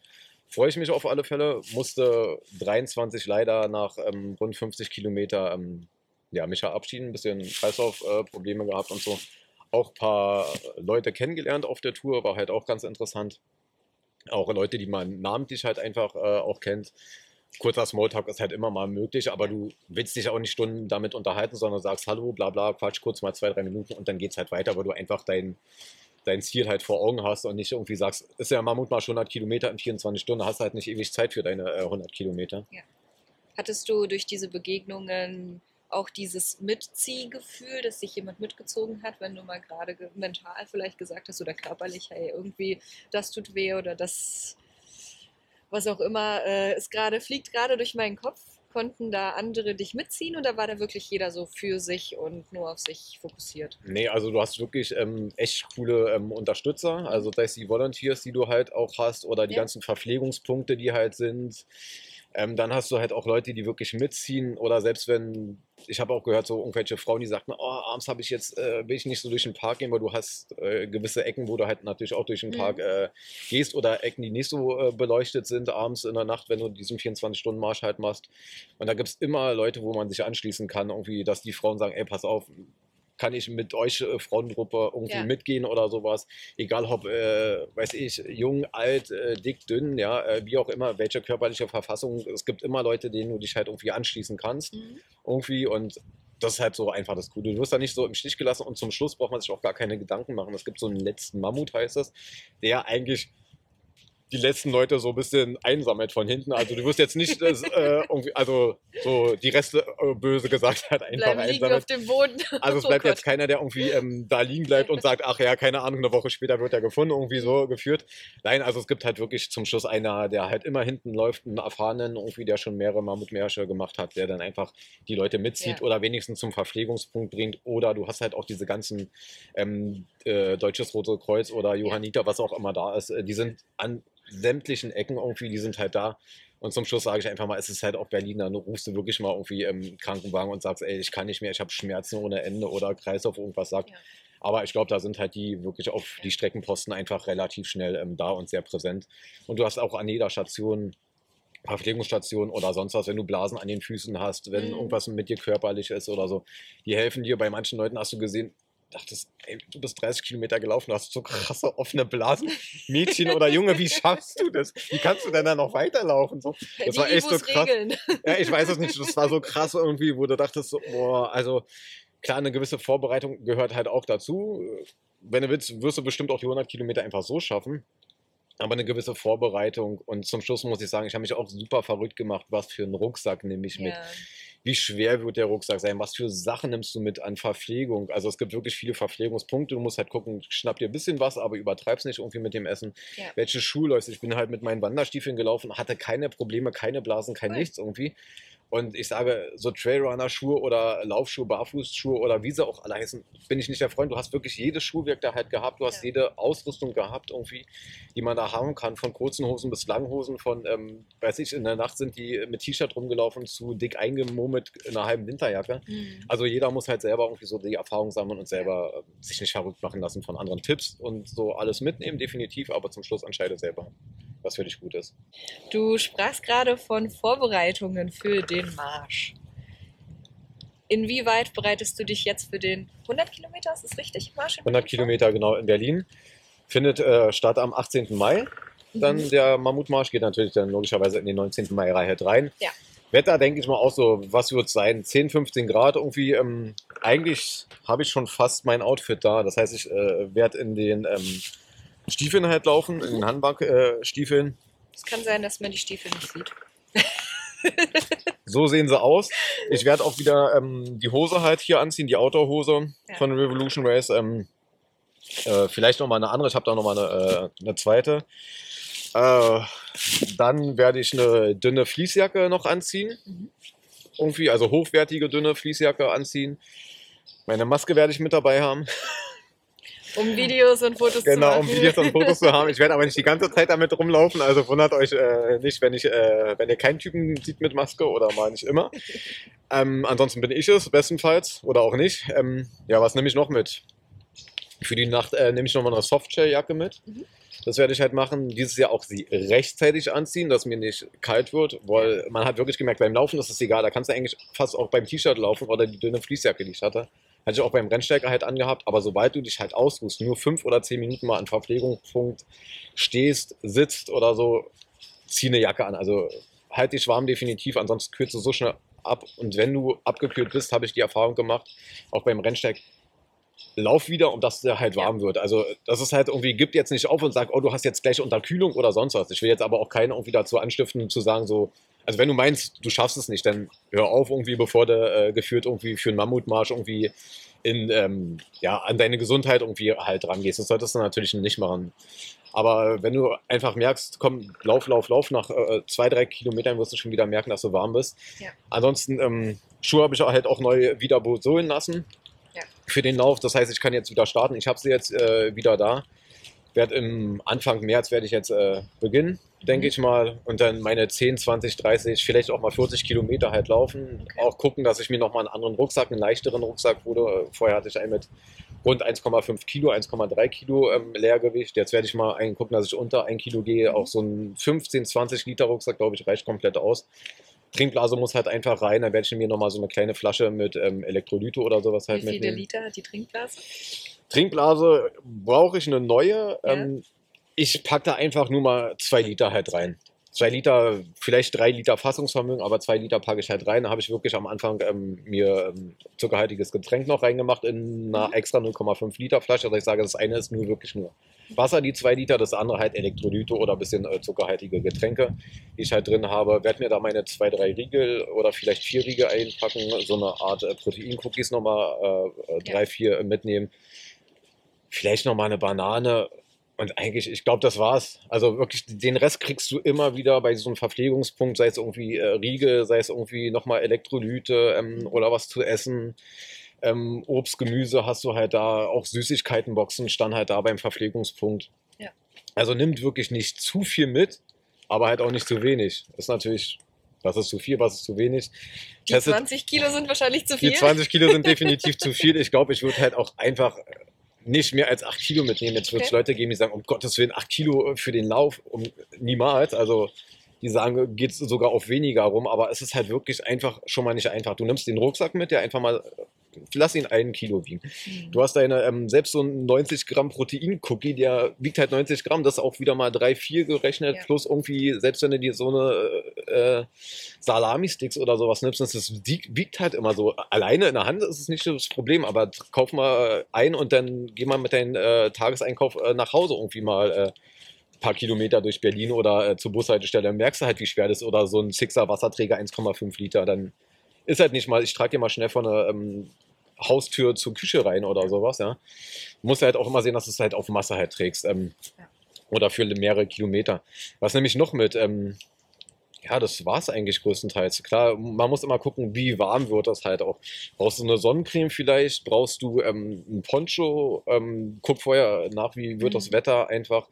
Freue ich mich auf alle Fälle. Musste 23 leider nach ähm, rund 50 Kilometer ähm, ja, mich verabschieden. Ein bisschen Kreislaufprobleme gehabt und so auch ein paar Leute kennengelernt auf der Tour, war halt auch ganz interessant. Auch Leute, die man namentlich halt einfach äh, auch kennt. Kurzer Smalltalk ist halt immer mal möglich, aber du willst dich auch nicht Stunden damit unterhalten, sondern sagst Hallo, bla bla, quatsch kurz mal zwei, drei Minuten und dann geht es halt weiter, weil du einfach dein, dein Ziel halt vor Augen hast und nicht irgendwie sagst, ist ja Mammut mal schon 100 Kilometer in 24 Stunden, hast halt nicht ewig Zeit für deine äh, 100 Kilometer. Ja. Hattest du durch diese Begegnungen auch dieses Mitziehgefühl, dass sich jemand mitgezogen hat, wenn du mal gerade mental vielleicht gesagt hast oder körperlich, hey, irgendwie das tut weh oder das, was auch immer, äh, ist gerade, fliegt gerade durch meinen Kopf. Konnten da andere dich mitziehen oder war da wirklich jeder so für sich und nur auf sich fokussiert? Nee, also du hast wirklich ähm, echt coole ähm, Unterstützer, also sei es die Volunteers, die du halt auch hast oder die ja. ganzen Verpflegungspunkte, die halt sind. Ähm, dann hast du halt auch Leute, die wirklich mitziehen oder selbst wenn, ich habe auch gehört, so irgendwelche Frauen, die sagten, oh, abends habe ich jetzt, äh, will ich nicht so durch den Park gehen, weil du hast äh, gewisse Ecken, wo du halt natürlich auch durch den mhm. Park äh, gehst oder Ecken, die nicht so äh, beleuchtet sind abends in der Nacht, wenn du diesen 24-Stunden-Marsch halt machst. Und da gibt es immer Leute, wo man sich anschließen kann, irgendwie, dass die Frauen sagen, ey, pass auf, kann ich mit euch äh, Frauengruppe irgendwie ja. mitgehen oder sowas. Egal ob, äh, weiß ich, jung, alt, äh, dick, dünn, ja, äh, wie auch immer, welche körperliche Verfassung. Es gibt immer Leute, denen du dich halt irgendwie anschließen kannst. Mhm. Irgendwie und das ist halt so einfach das Gute. Du wirst da nicht so im Stich gelassen und zum Schluss braucht man sich auch gar keine Gedanken machen. Es gibt so einen letzten Mammut, heißt das, der eigentlich die letzten Leute so ein bisschen einsammelt von hinten. Also du wirst jetzt nicht das, äh, irgendwie, also so die Reste äh, böse gesagt hat, einfach Bleiben liegen auf dem Boden. Also es Oh bleibt Gott. jetzt keiner, der irgendwie ähm, da liegen bleibt und sagt, ach ja, keine Ahnung, eine Woche später wird er gefunden, irgendwie so geführt. Nein, also es gibt halt wirklich zum Schluss einer, der halt immer hinten läuft, einen Erfahrenen, irgendwie, der schon mehrere Mammutmärsche gemacht hat, der dann einfach die Leute mitzieht Ja. oder wenigstens zum Verpflegungspunkt bringt. Oder du hast halt auch diese ganzen ähm, äh, Deutsches Rote Kreuz oder Johanniter, was auch immer da ist, äh, die sind an sämtlichen Ecken irgendwie, die sind halt da. Und zum Schluss sage ich einfach mal, es ist halt auch Berlin, dann rufst du wirklich mal irgendwie im Krankenwagen und sagst, ey, ich kann nicht mehr, ich habe Schmerzen ohne Ende oder Kreislauf irgendwas sagt. Ja. Aber ich glaube, da sind halt die wirklich auf die Streckenposten einfach relativ schnell ähm, da und sehr präsent. Und du hast auch an jeder Station Verpflegungsstation oder sonst was, wenn du Blasen an den Füßen hast, wenn Mhm. irgendwas mit dir körperlich ist oder so. Die helfen dir. Bei manchen Leuten hast du gesehen, dachtest, ey, du bist 30 Kilometer gelaufen, du hast so krasse offene Blasen. Mädchen oder Junge, wie schaffst du das? Wie kannst du denn da noch weiterlaufen? So, das die war echt so krass. regeln. ja, ich weiß es nicht. Das war so krass irgendwie, wo du dachtest, so, boah, also klar, eine gewisse Vorbereitung gehört halt auch dazu. Wenn du willst, wirst du bestimmt auch die 100 Kilometer einfach so schaffen. Aber eine gewisse Vorbereitung. Und zum Schluss muss ich sagen, ich habe mich auch super verrückt gemacht, was für einen Rucksack nehme ich mit. Wie schwer wird der Rucksack sein? Was für Sachen nimmst du mit an Verpflegung? Also es gibt wirklich viele Verpflegungspunkte. Du musst halt gucken, schnapp dir ein bisschen was, aber übertreib's nicht irgendwie mit dem Essen. Ja. Welche Schuhe läufst? Ich bin halt mit meinen Wanderstiefeln gelaufen, hatte keine Probleme, keine Blasen, kein Cool. nichts irgendwie. Und ich sage, so Trailrunner-Schuhe oder Laufschuhe, Barfußschuhe oder wie sie auch alle heißen, bin ich nicht der Freund. Du hast wirklich jedes Schuhwerk da halt gehabt. Du hast Ja. jede Ausrüstung gehabt irgendwie, die man da haben kann. Von kurzen Hosen bis langen Hosen, von, ähm, weiß ich, in der Nacht sind die mit T-Shirt rumgelaufen zu dick eingemummelt in einer halben Winterjacke. Mhm. Also jeder muss halt selber irgendwie so die Erfahrung sammeln und selber äh, sich nicht verrückt machen lassen von anderen Tipps und so alles mitnehmen, definitiv, aber zum Schluss entscheide selber, was für dich gut ist. Du sprachst gerade von Vorbereitungen für den Marsch. Inwieweit bereitest du dich jetzt für den 100 Kilometer? Ist das richtig? Marsch in 100 Berlin Kilometer genau in Berlin. Findet äh, statt am 18. Mai. vor? Dann Mhm. der Mammutmarsch geht natürlich dann logischerweise in den 19. Mai halt rein. Ja. Wetter denke ich mal auch so, was wird es sein? 10, 15 Grad irgendwie. Ähm, eigentlich habe ich schon fast mein Outfit da. Das heißt, ich äh, werde in den ähm, Stiefeln halt laufen, in den Handbankstiefeln. Äh, Stiefeln. Es kann sein, dass man die Stiefel nicht sieht. So sehen sie aus. Ich werde auch wieder ähm, die Hose halt hier anziehen, die Outdoor-Hose Ja. von Revolution Race. Ähm, äh, vielleicht nochmal eine andere, ich habe da nochmal eine, äh, eine zweite. Äh, dann werde ich eine dünne Fließjacke noch anziehen. Mhm. Irgendwie, also hochwertige dünne Fließjacke anziehen. Meine Maske werde ich mit dabei haben. Um Videos und Fotos zu Genau, machen. um Videos und Fotos zu haben. Ich werde aber nicht die ganze Zeit damit rumlaufen, also wundert euch äh, nicht, wenn, ich, äh, wenn ihr keinen Typen sieht mit Maske oder mal nicht immer. Ähm, ansonsten bin ich es, bestenfalls, oder auch nicht. Ähm, ja, was nehme ich noch mit? Für die Nacht äh, nehme ich nochmal eine Softshell-Jacke mit. Mhm. Das werde ich halt machen. Dieses Jahr auch sie rechtzeitig anziehen, dass mir nicht kalt wird, weil man hat wirklich gemerkt, beim Laufen ist es egal. Da kannst du eigentlich fast auch beim T-Shirt laufen oder die dünne Fließjacke, die ich hatte. Hatte ich auch beim Rennsteiger halt angehabt, aber sobald du dich halt ausruhst, nur fünf oder zehn Minuten mal an Verpflegungspunkt stehst, sitzt oder so, zieh eine Jacke an. Also halt dich warm definitiv, ansonsten kühlst du so schnell ab. Und wenn du abgekühlt bist, habe ich die Erfahrung gemacht, auch beim Rennsteig, lauf wieder, um dass der halt warm wird. Also das ist halt irgendwie, gibt jetzt nicht auf und sagt, oh, du hast jetzt gleich Unterkühlung oder sonst was. Ich will jetzt aber auch keinen irgendwie dazu anstiften, zu sagen so, also wenn du meinst, du schaffst es nicht, dann hör auf irgendwie, bevor du äh, geführt irgendwie für einen Mammutmarsch irgendwie in, ähm, ja, an deine Gesundheit irgendwie halt rangehst. Das solltest du natürlich nicht machen. Aber wenn du einfach merkst, komm, lauf, lauf, lauf, nach äh, zwei, drei Kilometern wirst du schon wieder merken, dass du warm bist. Ja. Ansonsten, ähm, Schuhe habe ich halt auch neu wieder sohlen lassen Ja. für den Lauf. Das heißt, ich kann jetzt wieder starten. Ich habe sie jetzt äh, wieder da. Werd im Anfang März werde ich jetzt äh, beginnen, denke Mhm. ich mal. Und dann meine 10, 20, 30, vielleicht auch mal 40 Kilometer halt laufen. Okay. Auch gucken, dass ich mir nochmal einen anderen Rucksack, einen leichteren Rucksack hole. Vorher hatte ich einen mit rund 1,5 Kilo, 1,3 Kilo ähm, Leergewicht. Jetzt werde ich mal einen gucken, dass ich unter 1 Kilo gehe. Mhm. Auch so ein 15, 20 Liter Rucksack, glaube ich, reicht komplett aus. Trinkblase muss halt einfach rein. Dann werde ich mir nochmal so eine kleine Flasche mit ähm, Elektrolyte oder sowas halt Wie viele mitnehmen. Liter hat die Trinkblase? Trinkblase brauche ich eine neue. Ja. Ähm, ich packe da einfach nur mal zwei Liter halt rein. Zwei Liter, vielleicht drei Liter Fassungsvermögen, aber zwei Liter packe ich halt rein. Da habe ich wirklich am Anfang ähm, mir ähm, zuckerhaltiges Getränk noch reingemacht in einer extra 0,5 Liter Flasche. Also ich sage, das eine ist nur wirklich nur Wasser, die zwei Liter, das andere halt Elektrolyte oder ein bisschen äh, zuckerhaltige Getränke, die ich halt drin habe. Werde mir da meine zwei, drei Riegel oder vielleicht vier Riegel einpacken, so eine Art äh, Protein-Cookies nochmal äh, äh, drei, vier mitnehmen. Vielleicht nochmal eine Banane und eigentlich, ich glaube, das war's. Also wirklich, den Rest kriegst du immer wieder bei so einem Verpflegungspunkt, sei es irgendwie äh, Riegel, sei es irgendwie nochmal Elektrolyte ähm, oder was zu essen. Ähm, Obst, Gemüse hast du halt da, auch Süßigkeitenboxen stand halt da beim Verpflegungspunkt. Ja. Also nimmt wirklich nicht zu viel mit, aber halt auch nicht zu wenig. Ist natürlich, was ist zu viel, was ist zu wenig. Die Testet, 20 Kilo sind wahrscheinlich zu viel. Die 20 Kilo sind definitiv zu viel. Ich glaube, ich würde halt auch einfach nicht mehr als 8 Kilo mitnehmen. Jetzt wird es okay. Leute geben, die sagen, um Gottes Willen, 8 Kilo für den Lauf, um, niemals. Also die sagen, geht es sogar auf weniger rum, aber es ist halt wirklich einfach schon mal nicht einfach. Du nimmst den Rucksack mit, der einfach mal lass ihn ein Kilo wiegen. Mhm. Du hast deine, ähm, selbst so ein 90 Gramm Protein-Cookie, der wiegt halt 90 Gramm, das ist auch wieder mal 3, 4 gerechnet, ja. plus irgendwie, selbst wenn du dir so eine äh, Salami-Sticks oder sowas nimmst, das wiegt halt immer so. Alleine in der Hand ist es nicht das Problem, aber kauf mal ein und dann geh mal mit deinem äh, Tageseinkauf äh, nach Hause irgendwie mal ein äh, paar Kilometer durch Berlin oder äh, zur Bushaltestelle, dann merkst du halt, wie schwer das ist. Oder so ein Sixer Wasserträger 1,5 Liter, dann ist halt nicht mal, ich trage dir mal schnell von einer ähm, Haustür zur Küche rein oder sowas, ja. Du musst halt auch immer sehen, dass du es halt auf Masse halt trägst. Ähm, ja. Oder für mehrere Kilometer. Was nämlich noch mit, ähm, ja, das war es eigentlich größtenteils. Klar, man muss immer gucken, wie warm wird das halt auch. Brauchst du eine Sonnencreme vielleicht? Brauchst du ähm, ein Poncho? Ähm, guck vorher nach, wie wird mhm. das Wetter einfach.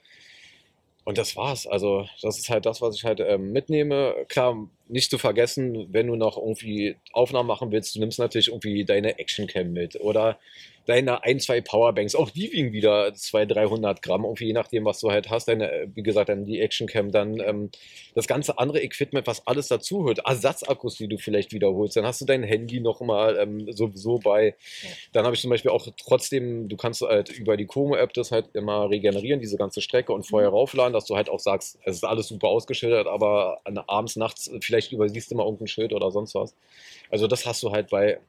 Und das war's. Also, das ist halt das, was ich halt ähm, mitnehme. Klar, nicht zu vergessen, wenn du noch irgendwie Aufnahmen machen willst, du nimmst natürlich irgendwie deine Actioncam mit oder deine ein, zwei Powerbanks. Auch die wiegen wieder 200, 300 Gramm, irgendwie je nachdem, was du halt hast. Deine, wie gesagt, dann die Actioncam, dann ähm, das ganze andere Equipment, was alles dazuhört. Ersatzakkus, die du vielleicht wiederholst. Dann hast du dein Handy nochmal ähm, sowieso bei. Ja. Dann habe ich zum Beispiel auch trotzdem, du kannst halt über die Komo-App das halt immer regenerieren, diese ganze Strecke und vorher mhm. raufladen, dass du halt auch sagst, es ist alles super ausgeschildert, aber abends, nachts vielleicht übersiehst du mal irgendein Schild oder sonst was. Also das hast du halt bei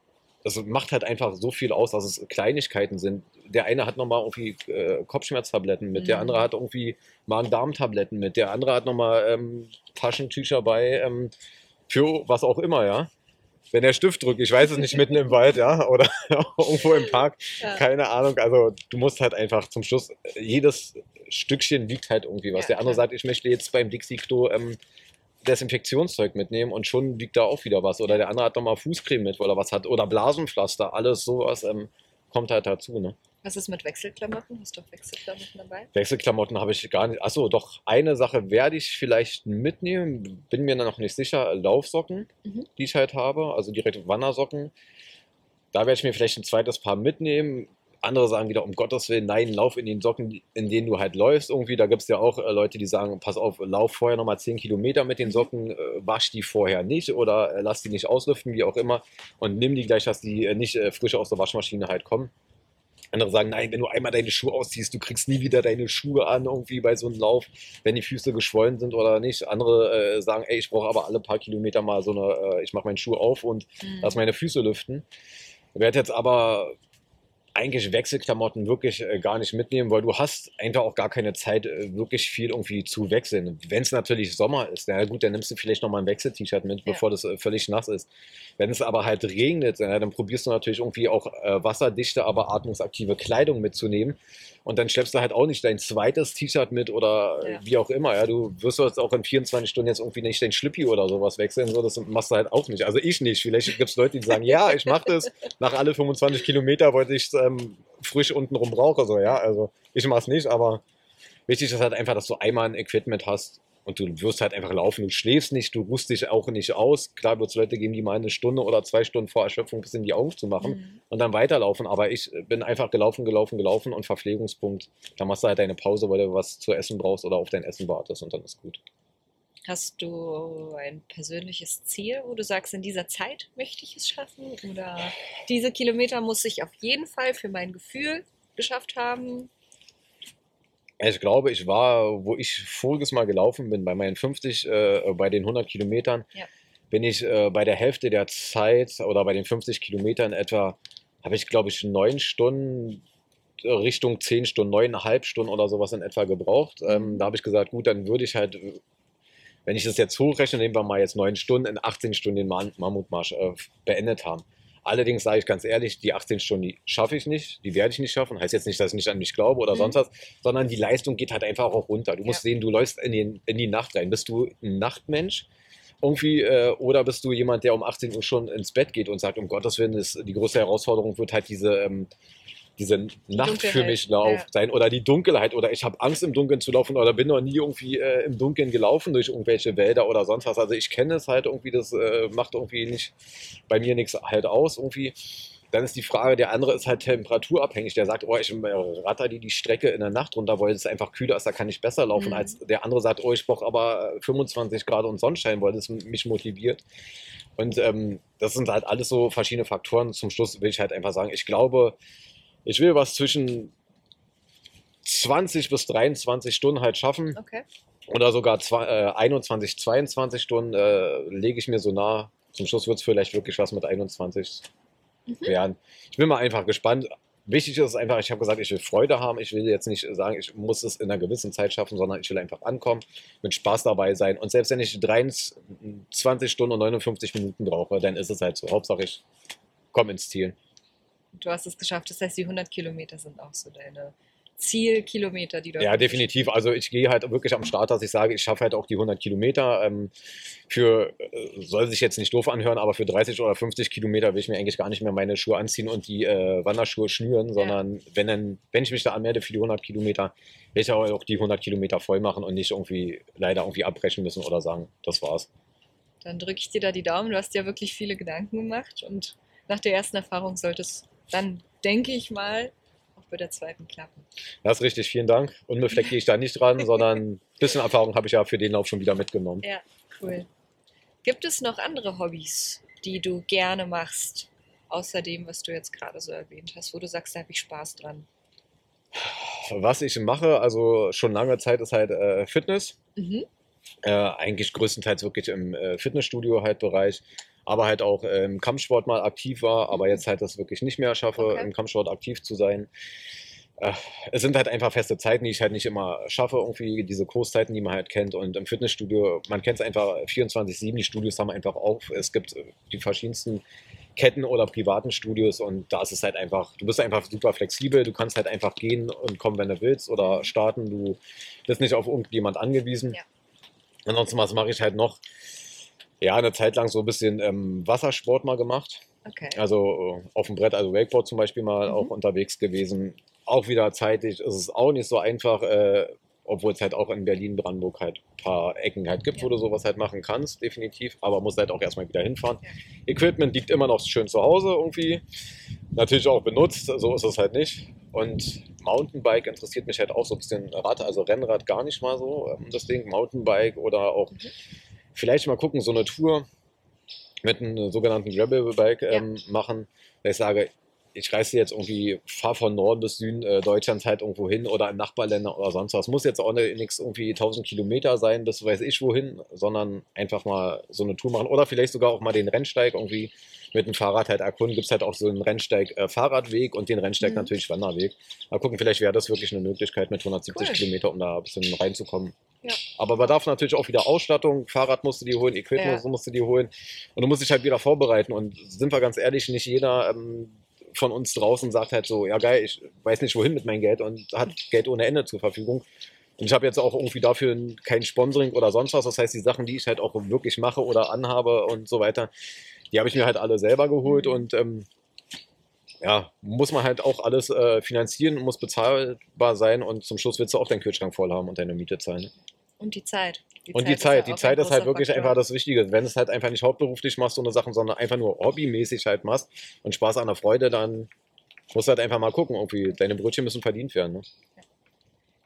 das macht halt einfach so viel aus, dass es Kleinigkeiten sind. Der eine hat nochmal irgendwie äh, Kopfschmerztabletten mit, mhm. der andere hat irgendwie Magen-Darm-Tabletten mit, der andere hat nochmal ähm, Taschentücher bei ähm, für was auch immer, ja. Wenn der Stift drückt, ich weiß es nicht, mitten im Wald, ja, oder irgendwo im Park, ja. keine Ahnung. Also du musst halt einfach zum Schluss, jedes Stückchen wiegt halt irgendwie was. Ja, der andere klar. sagt, ich möchte jetzt beim Dixie-Klo ähm, Desinfektionszeug mitnehmen und schon wiegt da auch wieder was. Oder der andere hat nochmal Fußcreme mit oder was hat. Oder Blasenpflaster, alles sowas ähm, kommt halt dazu. Ne? Was ist mit Wechselklamotten? Hast du auch Wechselklamotten dabei? Wechselklamotten habe ich gar nicht. Achso, doch eine Sache werde ich vielleicht mitnehmen. Bin mir noch nicht sicher. Laufsocken, mhm. die ich halt habe. Also direkt Wandersocken. Da werde ich mir vielleicht ein zweites Paar mitnehmen. Andere sagen wieder, um Gottes Willen, nein, lauf in den Socken, in denen du halt läufst irgendwie. Da gibt es ja auch äh, Leute, die sagen, pass auf, lauf vorher nochmal 10 Kilometer mit den Socken, äh, wasch die vorher nicht oder äh, lass die nicht auslüften, wie auch immer. Und nimm die gleich, dass die äh, nicht äh, frisch aus der Waschmaschine halt kommen. Andere sagen, nein, wenn du einmal deine Schuhe ausziehst, du kriegst nie wieder deine Schuhe an, irgendwie bei so einem Lauf, wenn die Füße geschwollen sind oder nicht. Andere äh, sagen, ey, ich brauche aber alle paar Kilometer mal so eine, äh, ich mache meinen Schuh auf und mhm. lass meine Füße lüften. Werde jetzt aber eigentlich Wechselklamotten wirklich äh, gar nicht mitnehmen, weil du hast einfach auch gar keine Zeit, äh, wirklich viel irgendwie zu wechseln. Wenn es natürlich Sommer ist, na gut, dann nimmst du vielleicht nochmal ein Wechsel-T-Shirt mit, ja. bevor das äh, völlig nass ist. Wenn es aber halt regnet, na, dann probierst du natürlich irgendwie auch wasserdichte, aber atmungsaktive Kleidung mitzunehmen. Und dann schleppst du halt auch nicht dein zweites T-Shirt mit oder ja. wie auch immer. Ja, du wirst jetzt auch in 24 Stunden jetzt irgendwie nicht dein Schlippi oder sowas wechseln. So, das machst du halt auch nicht. Also ich nicht. Vielleicht gibt es Leute, die sagen, ja, ich mache das. Nach alle 25 Kilometer wollte ich ähm, frisch untenrum brauche. So, ja, also ich mache es nicht, aber wichtig ist halt einfach, dass du einmal ein Equipment hast, und du wirst halt einfach laufen. Du schläfst nicht, du ruhst dich auch nicht aus. Klar wird es Leute geben, die mal eine Stunde oder zwei Stunden vor Erschöpfung bis in die Augen zu machen mhm. und dann weiterlaufen. Aber ich bin einfach gelaufen, gelaufen, gelaufen und Verpflegungspunkt. Da machst du halt deine Pause, weil du was zu essen brauchst oder auf dein Essen wartest und dann ist gut. Hast du ein persönliches Ziel, wo du sagst, in dieser Zeit möchte ich es schaffen? Oder diese Kilometer muss ich auf jeden Fall für mein Gefühl geschafft haben? Ich glaube, ich war, wo ich voriges Mal gelaufen bin, bei meinen 50, äh, bei den 100 Kilometern, Ja. bin ich äh, bei der Hälfte der Zeit oder bei den 50 Kilometern etwa, habe ich glaube ich neun Stunden äh, Richtung 10 Stunden, neuneinhalb Stunden oder sowas in etwa gebraucht. Ähm, da habe ich gesagt, gut, dann würde ich halt, äh, wenn ich das jetzt hochrechne, nehmen wir mal jetzt neun Stunden, in 18 Stunden den Mam- Mammutmarsch äh, beendet haben. Allerdings sage ich ganz ehrlich, die 18 Stunden, die schaffe ich nicht, die werde ich nicht schaffen. Heißt jetzt nicht, dass ich nicht an mich glaube oder Mhm. sonst was, sondern die Leistung geht halt einfach auch runter. Du musst Ja. sehen, du läufst in, den, in die Nacht rein. Bist du ein Nachtmensch? Irgendwie, äh, oder bist du jemand, der um 18 Uhr schon ins Bett geht und sagt, um Gottes Willen, ist, die große Herausforderung wird halt diese, ähm, diese Nacht für Dunkelheit, mich lauf ja. sein oder die Dunkelheit oder ich habe Angst im Dunkeln zu laufen oder bin noch nie irgendwie äh, im Dunkeln gelaufen durch irgendwelche Wälder oder sonst was. Also ich kenne es halt irgendwie, das äh, macht irgendwie nicht bei mir nichts halt aus irgendwie. Dann ist die Frage, der andere ist halt temperaturabhängig. Der sagt, oh, ich äh, ratter die die Strecke in der Nacht runter, weil es einfach kühler ist, da kann ich besser laufen. Mhm. Als der andere sagt, oh, ich brauche aber 25 Grad und Sonnenschein, weil das mich motiviert. Und ähm, das sind halt alles so verschiedene Faktoren. Zum Schluss will ich halt einfach sagen, ich glaube, ich will was zwischen 20 bis 23 Stunden halt schaffen Okay. oder sogar zwei, äh, 21, 22 Stunden äh, lege ich mir so nah. Zum Schluss wird es vielleicht wirklich was mit 21 Mhm. werden. Ich bin mal einfach gespannt. Wichtig ist einfach, ich habe gesagt, ich will Freude haben. Ich will jetzt nicht sagen, ich muss es in einer gewissen Zeit schaffen, sondern ich will einfach ankommen, mit Spaß dabei sein. Und selbst wenn ich 23 Stunden und 59 Minuten brauche, dann ist es halt so. Hauptsache, ich komme ins Ziel. Du hast es geschafft. Das heißt, die 100 Kilometer sind auch so deine Zielkilometer, die du Ja, definitiv. Also ich gehe halt wirklich am Start, dass ich sage, ich schaffe halt auch die 100 Kilometer. Ähm, für, äh, soll sich jetzt nicht doof anhören, aber für 30 oder 50 Kilometer will ich mir eigentlich gar nicht mehr meine Schuhe anziehen und die äh, Wanderschuhe schnüren, sondern wenn, dann, wenn ich mich da anmelde für die 100 Kilometer, will ich auch die 100 Kilometer voll machen und nicht irgendwie leider irgendwie abbrechen müssen oder sagen, das war's. Dann drücke ich dir da die Daumen. Du hast ja wirklich viele Gedanken gemacht und nach der ersten Erfahrung sollte es dann, denke ich mal, auch bei der zweiten klappen. Das ist richtig, vielen Dank. Unbefleckt gehe ich da nicht dran, sondern ein bisschen Erfahrung habe ich ja für den Lauf schon wieder mitgenommen. Ja, cool. Gibt es noch andere Hobbys, die du gerne machst, außer dem, was du jetzt gerade so erwähnt hast, wo du sagst, da habe ich Spaß dran? Was ich mache, also schon lange Zeit, ist halt äh, Fitness. Mhm. Äh, eigentlich größtenteils wirklich im äh, Fitnessstudio halt Bereich, aber halt auch im Kampfsport mal aktiv war, aber jetzt halt das wirklich nicht mehr schaffe, Okay. im Kampfsport aktiv zu sein. Äh, es sind halt einfach feste Zeiten, die ich halt nicht immer schaffe, irgendwie diese Kurszeiten, die man halt kennt. Und im Fitnessstudio, man kennt es einfach 24-7, die Studios haben einfach auf. Es gibt äh, die verschiedensten Ketten oder privaten Studios und da ist es halt einfach, du bist einfach super flexibel, du kannst halt einfach gehen und kommen, wenn du willst oder starten, du bist nicht auf irgendjemand angewiesen. Ja. Ansonsten, was mache ich halt noch? Ja, eine Zeit lang so ein bisschen ähm, Wassersport mal gemacht. Okay. Also äh, auf dem Brett, also Wakeboard zum Beispiel mal Mhm. auch unterwegs gewesen. Auch wieder zeitlich ist es auch nicht so einfach, äh, obwohl es halt auch in Berlin, Brandenburg halt ein paar Ecken halt gibt, wo Ja. du sowas halt machen kannst, definitiv. Aber musst halt auch erstmal wieder hinfahren. Ja. Equipment liegt immer noch schön zu Hause irgendwie. Natürlich auch benutzt, so ist es halt nicht. Und Mountainbike interessiert mich halt auch so ein bisschen Rad, also Rennrad gar nicht mal so. ähm, Das Ding, Mountainbike oder auch Mhm. Vielleicht mal gucken, so eine Tour mit einem sogenannten Gravel-Bike ähm, machen. Dass ich sage, ich reise jetzt irgendwie, fahre von Norden bis Süden äh, Deutschlands halt irgendwo hin oder in Nachbarländer oder sonst was. Muss jetzt auch nichts irgendwie 1000 Kilometer sein, bis weiß ich wohin, sondern einfach mal so eine Tour machen oder vielleicht sogar auch mal den Rennsteig irgendwie mit dem Fahrrad halt erkunden. Gibt es halt auch so einen Rennsteig äh, Fahrradweg und den Rennsteig Mhm. natürlich Wanderweg. Mal gucken, vielleicht wäre das wirklich eine Möglichkeit mit 170 Cool. Kilometer, um da ein bisschen reinzukommen. Ja. Aber man darf natürlich auch wieder Ausstattung, Fahrrad musst du dir holen, Equipment Ja. musst du dir holen und du musst dich halt wieder vorbereiten. Und sind wir ganz ehrlich, nicht jeder ähm, von uns draußen sagt halt so, ja geil, ich weiß nicht wohin mit meinem Geld und hat Geld ohne Ende zur Verfügung. Und ich habe jetzt auch irgendwie dafür kein Sponsoring oder sonst was. Das heißt, die Sachen, die ich halt auch wirklich mache oder anhabe und so weiter, die habe ich mir halt alle selber geholt Mhm. und ähm, ja, muss man halt auch alles äh, finanzieren, muss bezahlbar sein und zum Schluss willst du auch deinen Kühlschrank voll haben und deine Miete zahlen. Und die Zeit. und die ist Zeit, die Zeit ein ist halt wirklich Faktor. einfach das Wichtige. Wenn es halt einfach nicht hauptberuflich machst, so eine Sachen, sondern einfach nur hobbymäßig halt machst und Spaß an der Freude, dann musst du halt einfach mal gucken, irgendwie, deine Brötchen müssen verdient werden. Ne?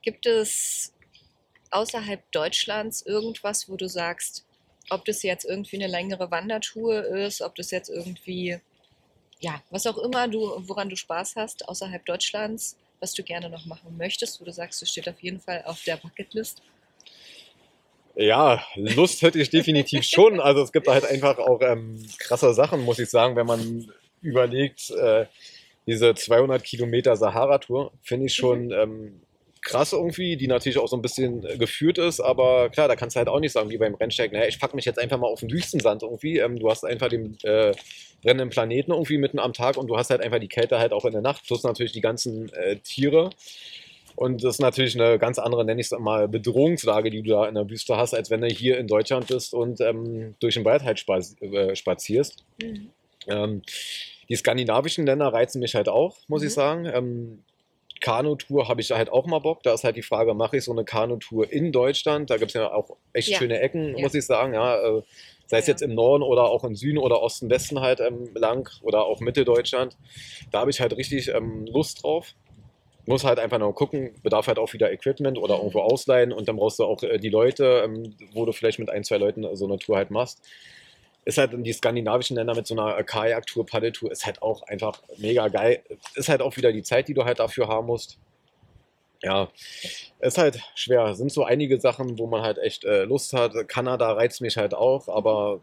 Gibt es außerhalb Deutschlands irgendwas, wo du sagst, ob das jetzt irgendwie eine längere Wandertour ist, ob das jetzt irgendwie, ja, was auch immer du, woran du Spaß hast, außerhalb Deutschlands, was du gerne noch machen möchtest, wo du sagst, du steht auf jeden Fall auf der Bucketlist? Ja, Lust hätte ich definitiv schon. Also es gibt halt einfach auch ähm, krasse Sachen, muss ich sagen, wenn man überlegt, äh, diese 200 Kilometer Sahara-Tour finde ich schon mhm. ähm, krass irgendwie, die natürlich auch so ein bisschen äh, geführt ist, aber klar, da kannst du halt auch nicht sagen, wie beim Rennsteig, naja, ich packe mich jetzt einfach mal auf den Wüstensand irgendwie. Ähm, du hast einfach den äh, brennenden Planeten irgendwie mitten am Tag und du hast halt einfach die Kälte halt auch in der Nacht, plus natürlich die ganzen äh, Tiere. Und das ist natürlich eine ganz andere, nenne ich es mal, Bedrohungslage, die du da in der Wüste hast, als wenn du hier in Deutschland bist und ähm, durch den Wald halt äh, spazierst. Mhm. Ähm, die skandinavischen Länder reizen mich halt auch, muss mhm. ich sagen. Ähm, Kanutour habe ich halt auch mal Bock. Da ist halt die Frage, mache ich so eine Kanutour in Deutschland? Da gibt es ja auch echt ja. schöne Ecken, ja. muss ich sagen. Ja, äh, sei es jetzt im Norden oder auch im Süden oder Osten, Westen halt ähm, lang oder auch Mitteldeutschland. Da habe ich halt richtig ähm, Lust drauf muss halt einfach noch gucken, bedarf halt auch wieder Equipment oder irgendwo ausleihen und dann brauchst du auch äh, die Leute, ähm, wo du vielleicht mit ein, zwei Leuten so eine Tour halt machst. Ist halt in die skandinavischen Länder mit so einer Kajak-Tour, Paddeltour, ist halt auch einfach mega geil. Ist halt auch wieder die Zeit, die du halt dafür haben musst. Ja, ist halt schwer. Sind so einige Sachen, wo man halt echt äh, Lust hat. Kanada reizt mich halt auch, aber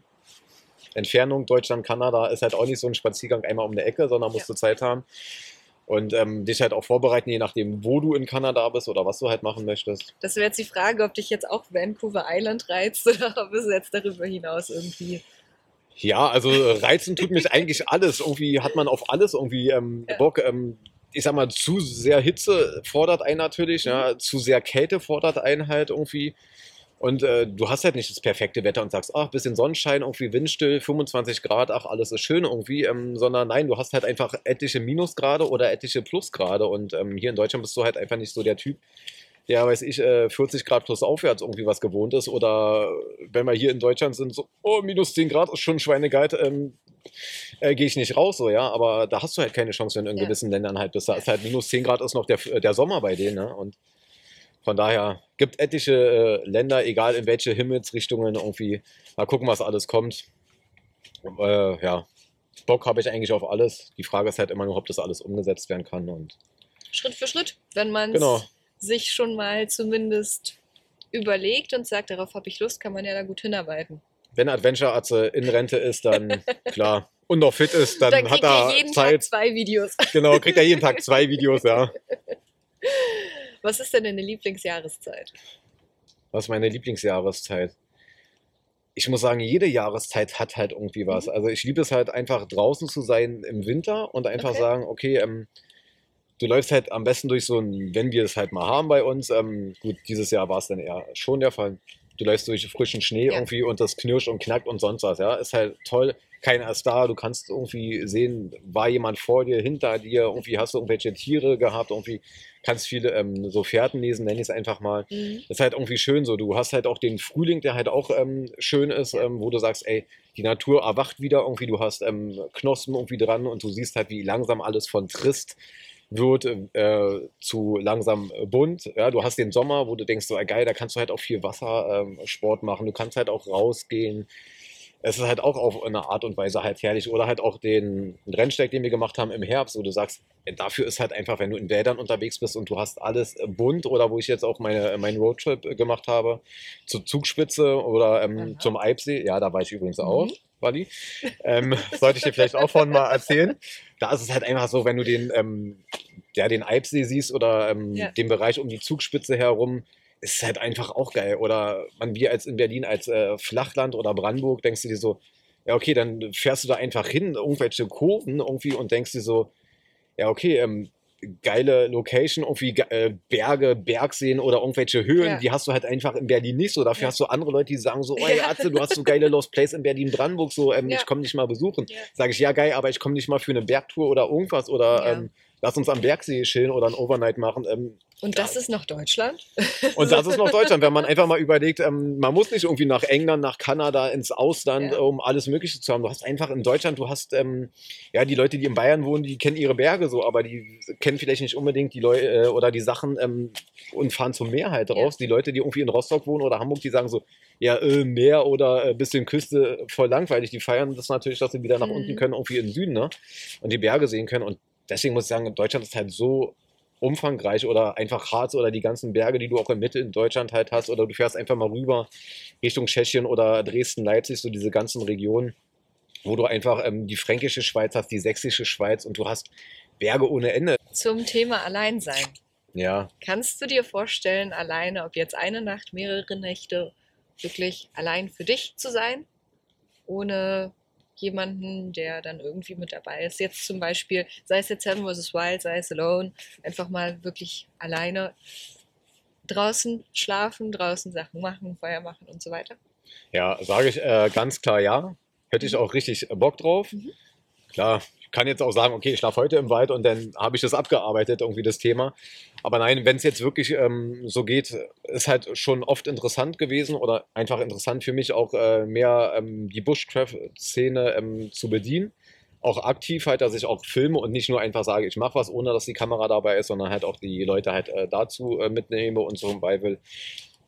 Entfernung Deutschland-Kanada ist halt auch nicht so ein Spaziergang einmal um die Ecke, sondern musst ja. du Zeit haben und ähm, dich halt auch vorbereiten, je nachdem, wo du in Kanada bist oder was du halt machen möchtest. Das wäre jetzt die Frage, ob dich jetzt auch Vancouver Island reizt oder ob es jetzt darüber hinaus irgendwie. Ja, also reizen tut mich eigentlich alles. Irgendwie hat man auf alles irgendwie ähm. Bock. Ähm, ich sag mal, zu sehr Hitze fordert einen natürlich, mhm. ja, zu sehr Kälte fordert einen halt irgendwie. Und äh, du hast halt nicht das perfekte Wetter und sagst, ach, bisschen Sonnenschein, irgendwie windstill, 25 Grad, ach, alles ist schön irgendwie, ähm, sondern nein, du hast halt einfach etliche Minusgrade oder etliche Plusgrade. Und ähm, hier in Deutschland bist du halt einfach nicht so der Typ, der, weiß ich, äh, 40 Grad plus aufwärts irgendwie was gewohnt ist. Oder wenn wir hier in Deutschland sind, so, oh, minus 10 Grad ist schon schweinegeil, ähm, äh, gehe ich nicht raus, so, ja. Aber da hast du halt keine Chance, wenn du in ja. gewissen Ländern halt bist. Da ist halt minus 10 Grad ist noch der, der Sommer bei denen, ne? Und von daher gibt etliche äh, Länder, egal in welche Himmelsrichtungen irgendwie. Mal gucken, was alles kommt. Äh, ja, Bock habe ich eigentlich auf alles. Die Frage ist halt immer nur, ob das alles umgesetzt werden kann. Und Schritt für Schritt, wenn man genau. Sich schon mal zumindest überlegt und sagt, darauf habe ich Lust, kann man ja da gut hinarbeiten. Wenn Adventure Atze in Rente ist, dann klar. Und noch fit ist, dann, dann hat er jeden Zeit. Tag zwei Videos. Genau, kriegt er jeden Tag zwei Videos, ja. Was ist denn deine Lieblingsjahreszeit? Was ist meine Lieblingsjahreszeit? Ich muss sagen, jede Jahreszeit hat halt irgendwie was. Mhm. Also ich liebe es halt einfach draußen zu sein im Winter und einfach okay. sagen, okay, ähm, du läufst halt am besten durch so ein, wenn wir es halt mal haben bei uns, ähm, gut, dieses Jahr war es dann eher schon der Fall. Du läufst durch frischen Schnee ja. irgendwie und das knirscht und knackt und sonst was, ja. Ist halt toll. Keiner ist da. Du kannst irgendwie sehen, war jemand vor dir, hinter dir, irgendwie hast du irgendwelche Tiere gehabt, irgendwie kannst viele ähm, so Fährten lesen, nenne ich es einfach mal. Mhm. Das ist halt irgendwie schön so. Du hast halt auch den Frühling, der halt auch ähm, schön ist, ähm, wo du sagst, ey, die Natur erwacht wieder irgendwie, du hast ähm, Knospen irgendwie dran und du siehst halt, wie langsam alles von trist wird äh, zu langsam bunt. Ja, du hast den Sommer, wo du denkst, so geil, da kannst du halt auch viel Wassersport ähm, machen, du kannst halt auch rausgehen es ist halt auch auf eine Art und Weise halt herrlich. Oder halt auch den Rennsteig, den wir gemacht haben im Herbst, wo du sagst, dafür ist halt einfach, wenn du in Wäldern unterwegs bist und du hast alles bunt oder wo ich jetzt auch meine, meinen Roadtrip gemacht habe, zur Zugspitze oder ähm, zum Eibsee, ja, da war ich übrigens auch. Mhm. Wally. Ähm, sollte ich dir vielleicht auch von mal erzählen. Da ist es halt einfach so, wenn du den, ähm, ja, den Eibsee siehst oder ähm, ja. den Bereich um die Zugspitze herum, ist halt einfach auch geil. Oder man, wir als in Berlin als äh, Flachland oder Brandenburg, denkst du dir so, ja, okay, dann fährst du da einfach hin, irgendwelche Kurven irgendwie und denkst dir so, ja, okay, ähm, geile Location, irgendwie äh, Berge, Bergseen oder irgendwelche Höhen, ja. die hast du halt einfach in Berlin nicht so. Dafür ja. hast du andere Leute, die sagen so, oh ja, Atze, du hast so geile Lost Place in Berlin-Brandenburg, so, ähm, ich komme nicht mal besuchen. Sage ich, ja geil, aber ich komme nicht mal für eine Bergtour oder irgendwas oder ähm, lass uns am Bergsee chillen oder ein Overnight machen. Ähm, und das ja. ist noch Deutschland? Und das ist noch Deutschland, wenn man einfach mal überlegt, ähm, man muss nicht irgendwie nach England, nach Kanada, ins Ausland, ja. um alles Mögliche zu haben. Du hast einfach in Deutschland, du hast, ähm, ja, die Leute, die in Bayern wohnen, die kennen ihre Berge so, aber die kennen vielleicht nicht unbedingt die Leute äh, oder die Sachen ähm, und fahren zur Mehrheit raus. Ja. Die Leute, die irgendwie in Rostock wohnen oder Hamburg, die sagen so, ja, äh, Meer oder äh, bisschen Küste, voll langweilig. Die feiern das natürlich, dass sie wieder nach mhm. unten können, irgendwie in den Süden, ne? Und die Berge sehen können. Und deswegen muss ich sagen, Deutschland ist halt so umfangreich oder einfach Harz oder die ganzen Berge, die du auch in Mitte in Deutschland halt hast oder du fährst einfach mal rüber Richtung Tschechien oder Dresden, Leipzig, so diese ganzen Regionen, wo du einfach ähm, die fränkische Schweiz hast, die sächsische Schweiz und du hast Berge ohne Ende. Zum Thema Alleinsein. Ja. Kannst du dir vorstellen, alleine, ob jetzt eine Nacht, mehrere Nächte, wirklich allein für dich zu sein? Ohne jemanden, der dann irgendwie mit dabei ist. Jetzt zum Beispiel, sei es jetzt Seven vs. Wild, sei es Alone, einfach mal wirklich alleine draußen schlafen, draußen Sachen machen, Feuer machen und so weiter. Ja, sage ich äh, ganz klar ja. Hätte ich auch richtig Bock drauf. Mhm. Klar, ich kann jetzt auch sagen, okay, ich schlafe heute im Wald und dann habe ich das abgearbeitet, irgendwie das Thema. Aber nein, wenn es jetzt wirklich ähm, so geht, ist halt schon oft interessant gewesen oder einfach interessant für mich auch äh, mehr ähm, die Bushcraft-Szene ähm, zu bedienen. Auch aktiv halt, dass ich auch filme und nicht nur einfach sage, ich mache was, ohne dass die Kamera dabei ist, sondern halt auch die Leute halt äh, dazu äh, mitnehme und so, weil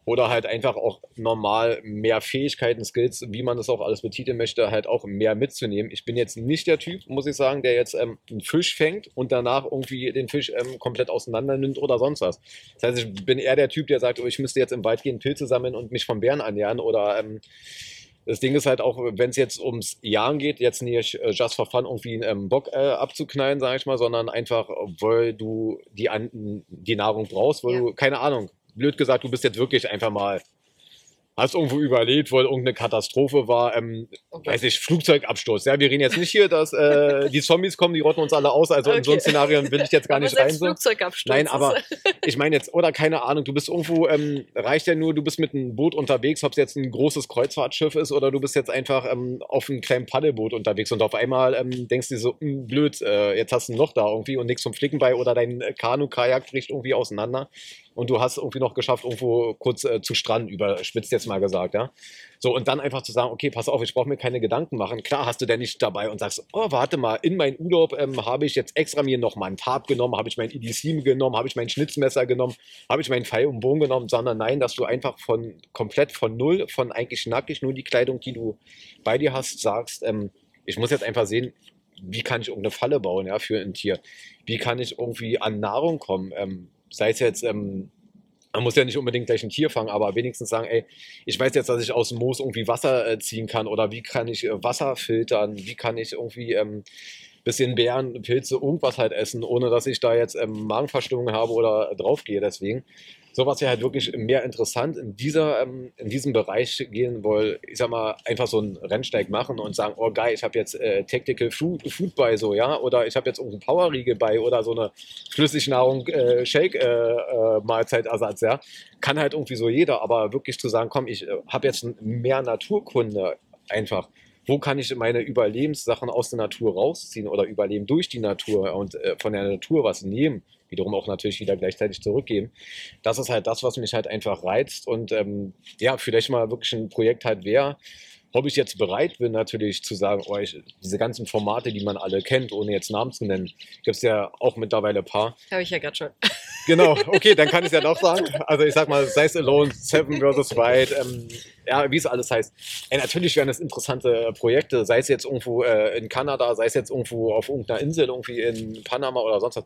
oder halt einfach auch normal mehr Fähigkeiten, Skills, wie man das auch alles betiteln möchte, halt auch mehr mitzunehmen. Ich bin jetzt nicht der Typ, muss ich sagen, der jetzt ähm, einen Fisch fängt und danach irgendwie den Fisch ähm, komplett auseinander nimmt oder sonst was. Das heißt, ich bin eher der Typ, der sagt, oh, ich müsste jetzt im Wald gehen, Pilze sammeln und mich vom Bären ernähren oder ähm, das Ding ist halt auch, wenn es jetzt ums Jagen geht, jetzt nicht äh, just for fun irgendwie einen ähm, Bock äh, abzuknallen, sage ich mal, sondern einfach, weil du die, an, die Nahrung brauchst, weil Ja. du, keine Ahnung, blöd gesagt, du bist jetzt wirklich einfach mal, hast irgendwo überlebt, weil irgendeine Katastrophe war, ähm, Oh Gott. weiß ich, Flugzeugabsturz. Ja, wir reden jetzt nicht hier, dass äh, die Zombies kommen, die rotten uns alle aus, also in so ein Okay. Szenario will ich jetzt gar nicht rein. So. Flugzeugabsturz Nein, aber ich meine jetzt, oder keine Ahnung, du bist irgendwo, ähm, reicht ja nur, du bist mit einem Boot unterwegs, ob es jetzt ein großes Kreuzfahrtschiff ist oder du bist jetzt einfach ähm, auf einem kleinen Paddelboot unterwegs und auf einmal ähm, denkst du dir so, hm, blöd, äh, jetzt hast du ein Loch da irgendwie und nichts zum Flicken bei oder dein äh, Kanu, Kajak bricht irgendwie auseinander und du hast irgendwie noch geschafft, irgendwo kurz äh, zu stranden, überspitzt jetzt mal gesagt, ja. So, und dann einfach zu sagen, okay, pass auf, ich brauche mir keine Gedanken machen. Klar hast du denn nicht dabei und sagst, oh, warte mal, in meinen Urlaub ähm, habe ich jetzt extra mir noch mal einen Tab genommen, habe ich mein EDC genommen, habe ich mein Schnitzmesser genommen, habe ich meinen Pfeil und Bogen genommen, sondern nein, dass du einfach von komplett von null, von eigentlich nackig nur die Kleidung, die du bei dir hast, sagst, ähm, ich muss jetzt einfach sehen, wie kann ich irgendeine Falle bauen, ja, für ein Tier? Wie kann ich irgendwie an Nahrung kommen? Ähm, sei es jetzt, ähm, man muss ja nicht unbedingt gleich ein Tier fangen, aber wenigstens sagen, ey, ich weiß jetzt, dass ich aus dem Moos irgendwie Wasser äh, ziehen kann oder wie kann ich äh, Wasser filtern, wie kann ich irgendwie ähm, bisschen Beeren, Pilze, irgendwas halt essen, ohne dass ich da jetzt ähm, Magenverstimmung habe oder draufgehe. Deswegen sowas wäre halt wirklich mehr interessant in dieser ähm, in diesem Bereich gehen, weil ich sag mal einfach so einen Rennsteig machen und sagen, oh geil, ich habe jetzt äh, Tactical Food, Food bei so, ja, oder ich habe jetzt irgendeinen Powerriegel bei oder so eine Flüssignahrung äh, Shake äh, äh, Mahlzeitersatz, ja, kann halt irgendwie so jeder, aber wirklich zu sagen, komm, ich äh, habe jetzt mehr Naturkunde einfach. Wo kann ich meine Überlebenssachen aus der Natur rausziehen oder überleben durch die Natur und äh, von der Natur was nehmen? Wiederum auch natürlich wieder gleichzeitig zurückgeben. Das ist halt das, was mich halt einfach reizt und ähm, ja, vielleicht mal wirklich ein Projekt halt wäre, ob ich jetzt bereit bin, natürlich zu sagen, oh, ich, diese ganzen Formate, die man alle kennt, ohne jetzt Namen zu nennen, gibt es ja auch mittlerweile ein paar. Habe ich ja gerade schon. Genau, okay, dann kann ich es ja doch sagen. Also ich sag mal, sei es Alone, Seven vs. Wild, ähm, ja, wie es alles heißt. Ey, natürlich wären es interessante Projekte, sei es jetzt irgendwo äh, in Kanada, sei es jetzt irgendwo auf irgendeiner Insel, irgendwie in Panama oder sonst was.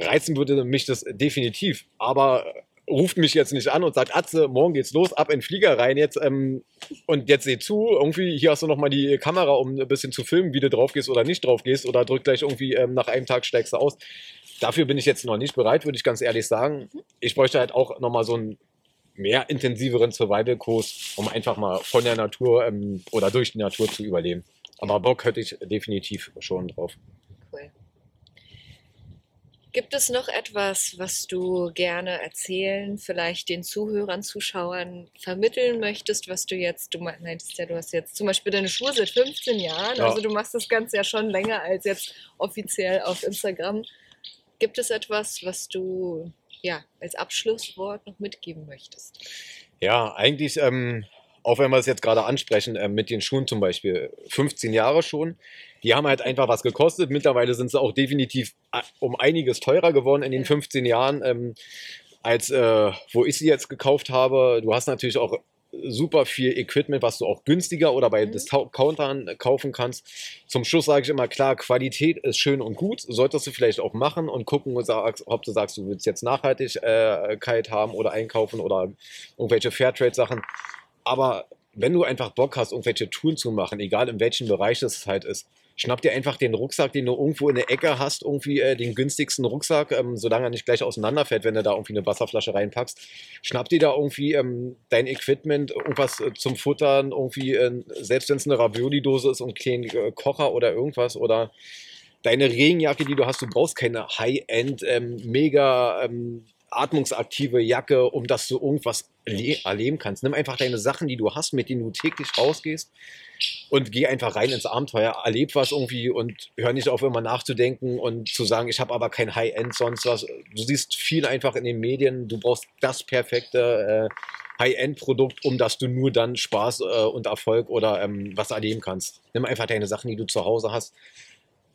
Reizen würde mich das definitiv, aber ruft mich jetzt nicht an und sagt, Atze, morgen geht's los, ab in den Flieger rein jetzt ähm, und jetzt seh zu, irgendwie, hier hast du nochmal die Kamera, um ein bisschen zu filmen, wie du drauf gehst oder nicht drauf gehst oder drück gleich irgendwie ähm, nach einem Tag steigst du aus. Dafür bin ich jetzt noch nicht bereit, würde ich ganz ehrlich sagen. Ich bräuchte halt auch nochmal so einen mehr intensiveren Survival-Kurs, um einfach mal von der Natur ähm, oder durch die Natur zu überleben. Aber Bock hätte ich definitiv schon drauf. Gibt es noch etwas, was du gerne erzählen, vielleicht den Zuhörern, Zuschauern vermitteln möchtest, was du jetzt, du meintest ja, du hast jetzt zum Beispiel deine Schuhe seit 15 Jahren, Ja. also du machst das Ganze ja schon länger als jetzt offiziell auf Instagram. Gibt es etwas, was du ja als Abschlusswort noch mitgeben möchtest? Ja, eigentlich, ähm, auch wenn wir es jetzt gerade ansprechen, ähm, mit den Schuhen zum Beispiel, 15 Jahre schon. Die haben halt einfach was gekostet. Mittlerweile sind sie auch definitiv äh, um einiges teurer geworden in den Ja. 15 Jahren, ähm, als äh, wo ich sie jetzt gekauft habe. Du hast natürlich auch super viel Equipment, was du auch günstiger oder bei Mhm. Discountern kaufen kannst. Zum Schluss sage ich immer, klar, Qualität ist schön und gut, solltest du vielleicht auch machen und gucken, ob du sagst, du willst jetzt Nachhaltigkeit haben oder einkaufen oder irgendwelche Fairtrade-Sachen. Aber wenn du einfach Bock hast, irgendwelche Touren zu machen, egal in welchem Bereich das halt ist, schnapp dir einfach den Rucksack, den du irgendwo in der Ecke hast, irgendwie äh, den günstigsten Rucksack, ähm, solange er nicht gleich auseinanderfällt, wenn du da irgendwie eine Wasserflasche reinpackst. Schnapp dir da irgendwie ähm, dein Equipment, irgendwas äh, zum Futtern, irgendwie, äh, selbst wenn es eine Ravioli-Dose ist und einen kleinen äh, Kocher oder irgendwas oder deine Regenjacke, die du hast, du brauchst keine High-End, ähm, mega ähm, atmungsaktive Jacke, um dass du irgendwas erle- erleben kannst. Nimm einfach deine Sachen, die du hast, mit denen du täglich rausgehst und geh einfach rein ins Abenteuer, erleb was irgendwie und hör nicht auf, immer nachzudenken und zu sagen, ich habe aber kein High-End, sonst was. Du siehst viel einfach in den Medien, du brauchst das perfekte äh, High-End-Produkt, um dass du nur dann Spaß äh, und Erfolg oder ähm, was erleben kannst. Nimm einfach deine Sachen, die du zu Hause hast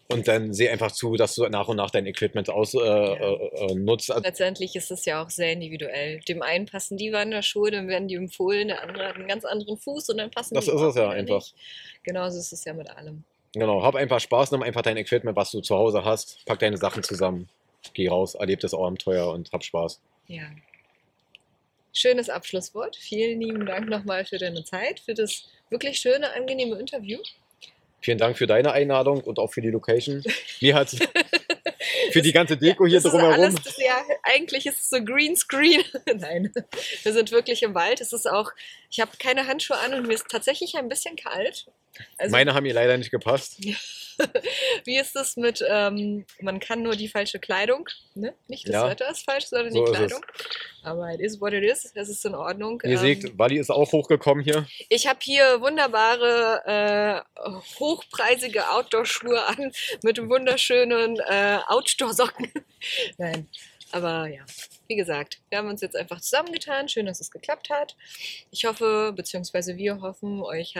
und dann seh einfach zu, dass du nach und nach dein Equipment aus, äh, äh, äh, nutzt. Also, Letztendlich ist es ja auch sehr individuell. Dem einen passen die Wanderschuhe, dann werden die empfohlen, der andere hat einen ganz anderen Fuß und dann passen Das die ist es ja einfach. Nicht. Genauso ist es ja mit allem. genau, hab einfach Spaß, nimm einfach dein Equipment, was du zu Hause hast, pack deine Sachen zusammen, geh raus, erleb das Abenteuer und hab Spaß. Ja. Schönes Abschlusswort. Vielen lieben Dank nochmal für deine Zeit, für das wirklich schöne, angenehme Interview. Vielen Dank für deine Einladung und auch für die Location. Mir hat für die ganze Deko hier drumherum. Alles, ja, eigentlich ist es so Greenscreen. Nein, wir sind wirklich im Wald. Es ist auch, ich habe keine Handschuhe an und mir ist tatsächlich ein bisschen kalt. Also, Meine haben mir leider nicht gepasst. wie ist es mit, ähm, man kann nur die falsche Kleidung, ne? Nicht das Ja. Wetter ist falsch, sondern So die. Kleidung. Aber it is what it is. Es ist in Ordnung. Ihr Ähm, seht, Wally ist auch hochgekommen hier. Ich habe hier wunderbare, äh, hochpreisige Outdoor-Schuhe an mit wunderschönen äh, Outdoor-Socken. Nein, aber ja, wie gesagt, wir haben uns jetzt einfach zusammengetan. Schön, dass es geklappt hat. Ich hoffe, beziehungsweise wir hoffen, euch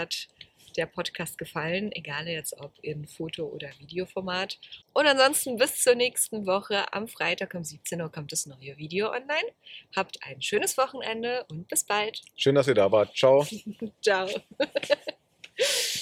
hat der Podcast gefallen, egal jetzt ob in Foto- oder Videoformat. Und ansonsten bis zur nächsten Woche. Am Freitag um 17 Uhr kommt das neue Video online. Habt ein schönes Wochenende und bis bald. Schön, dass ihr da wart. Ciao. Ciao.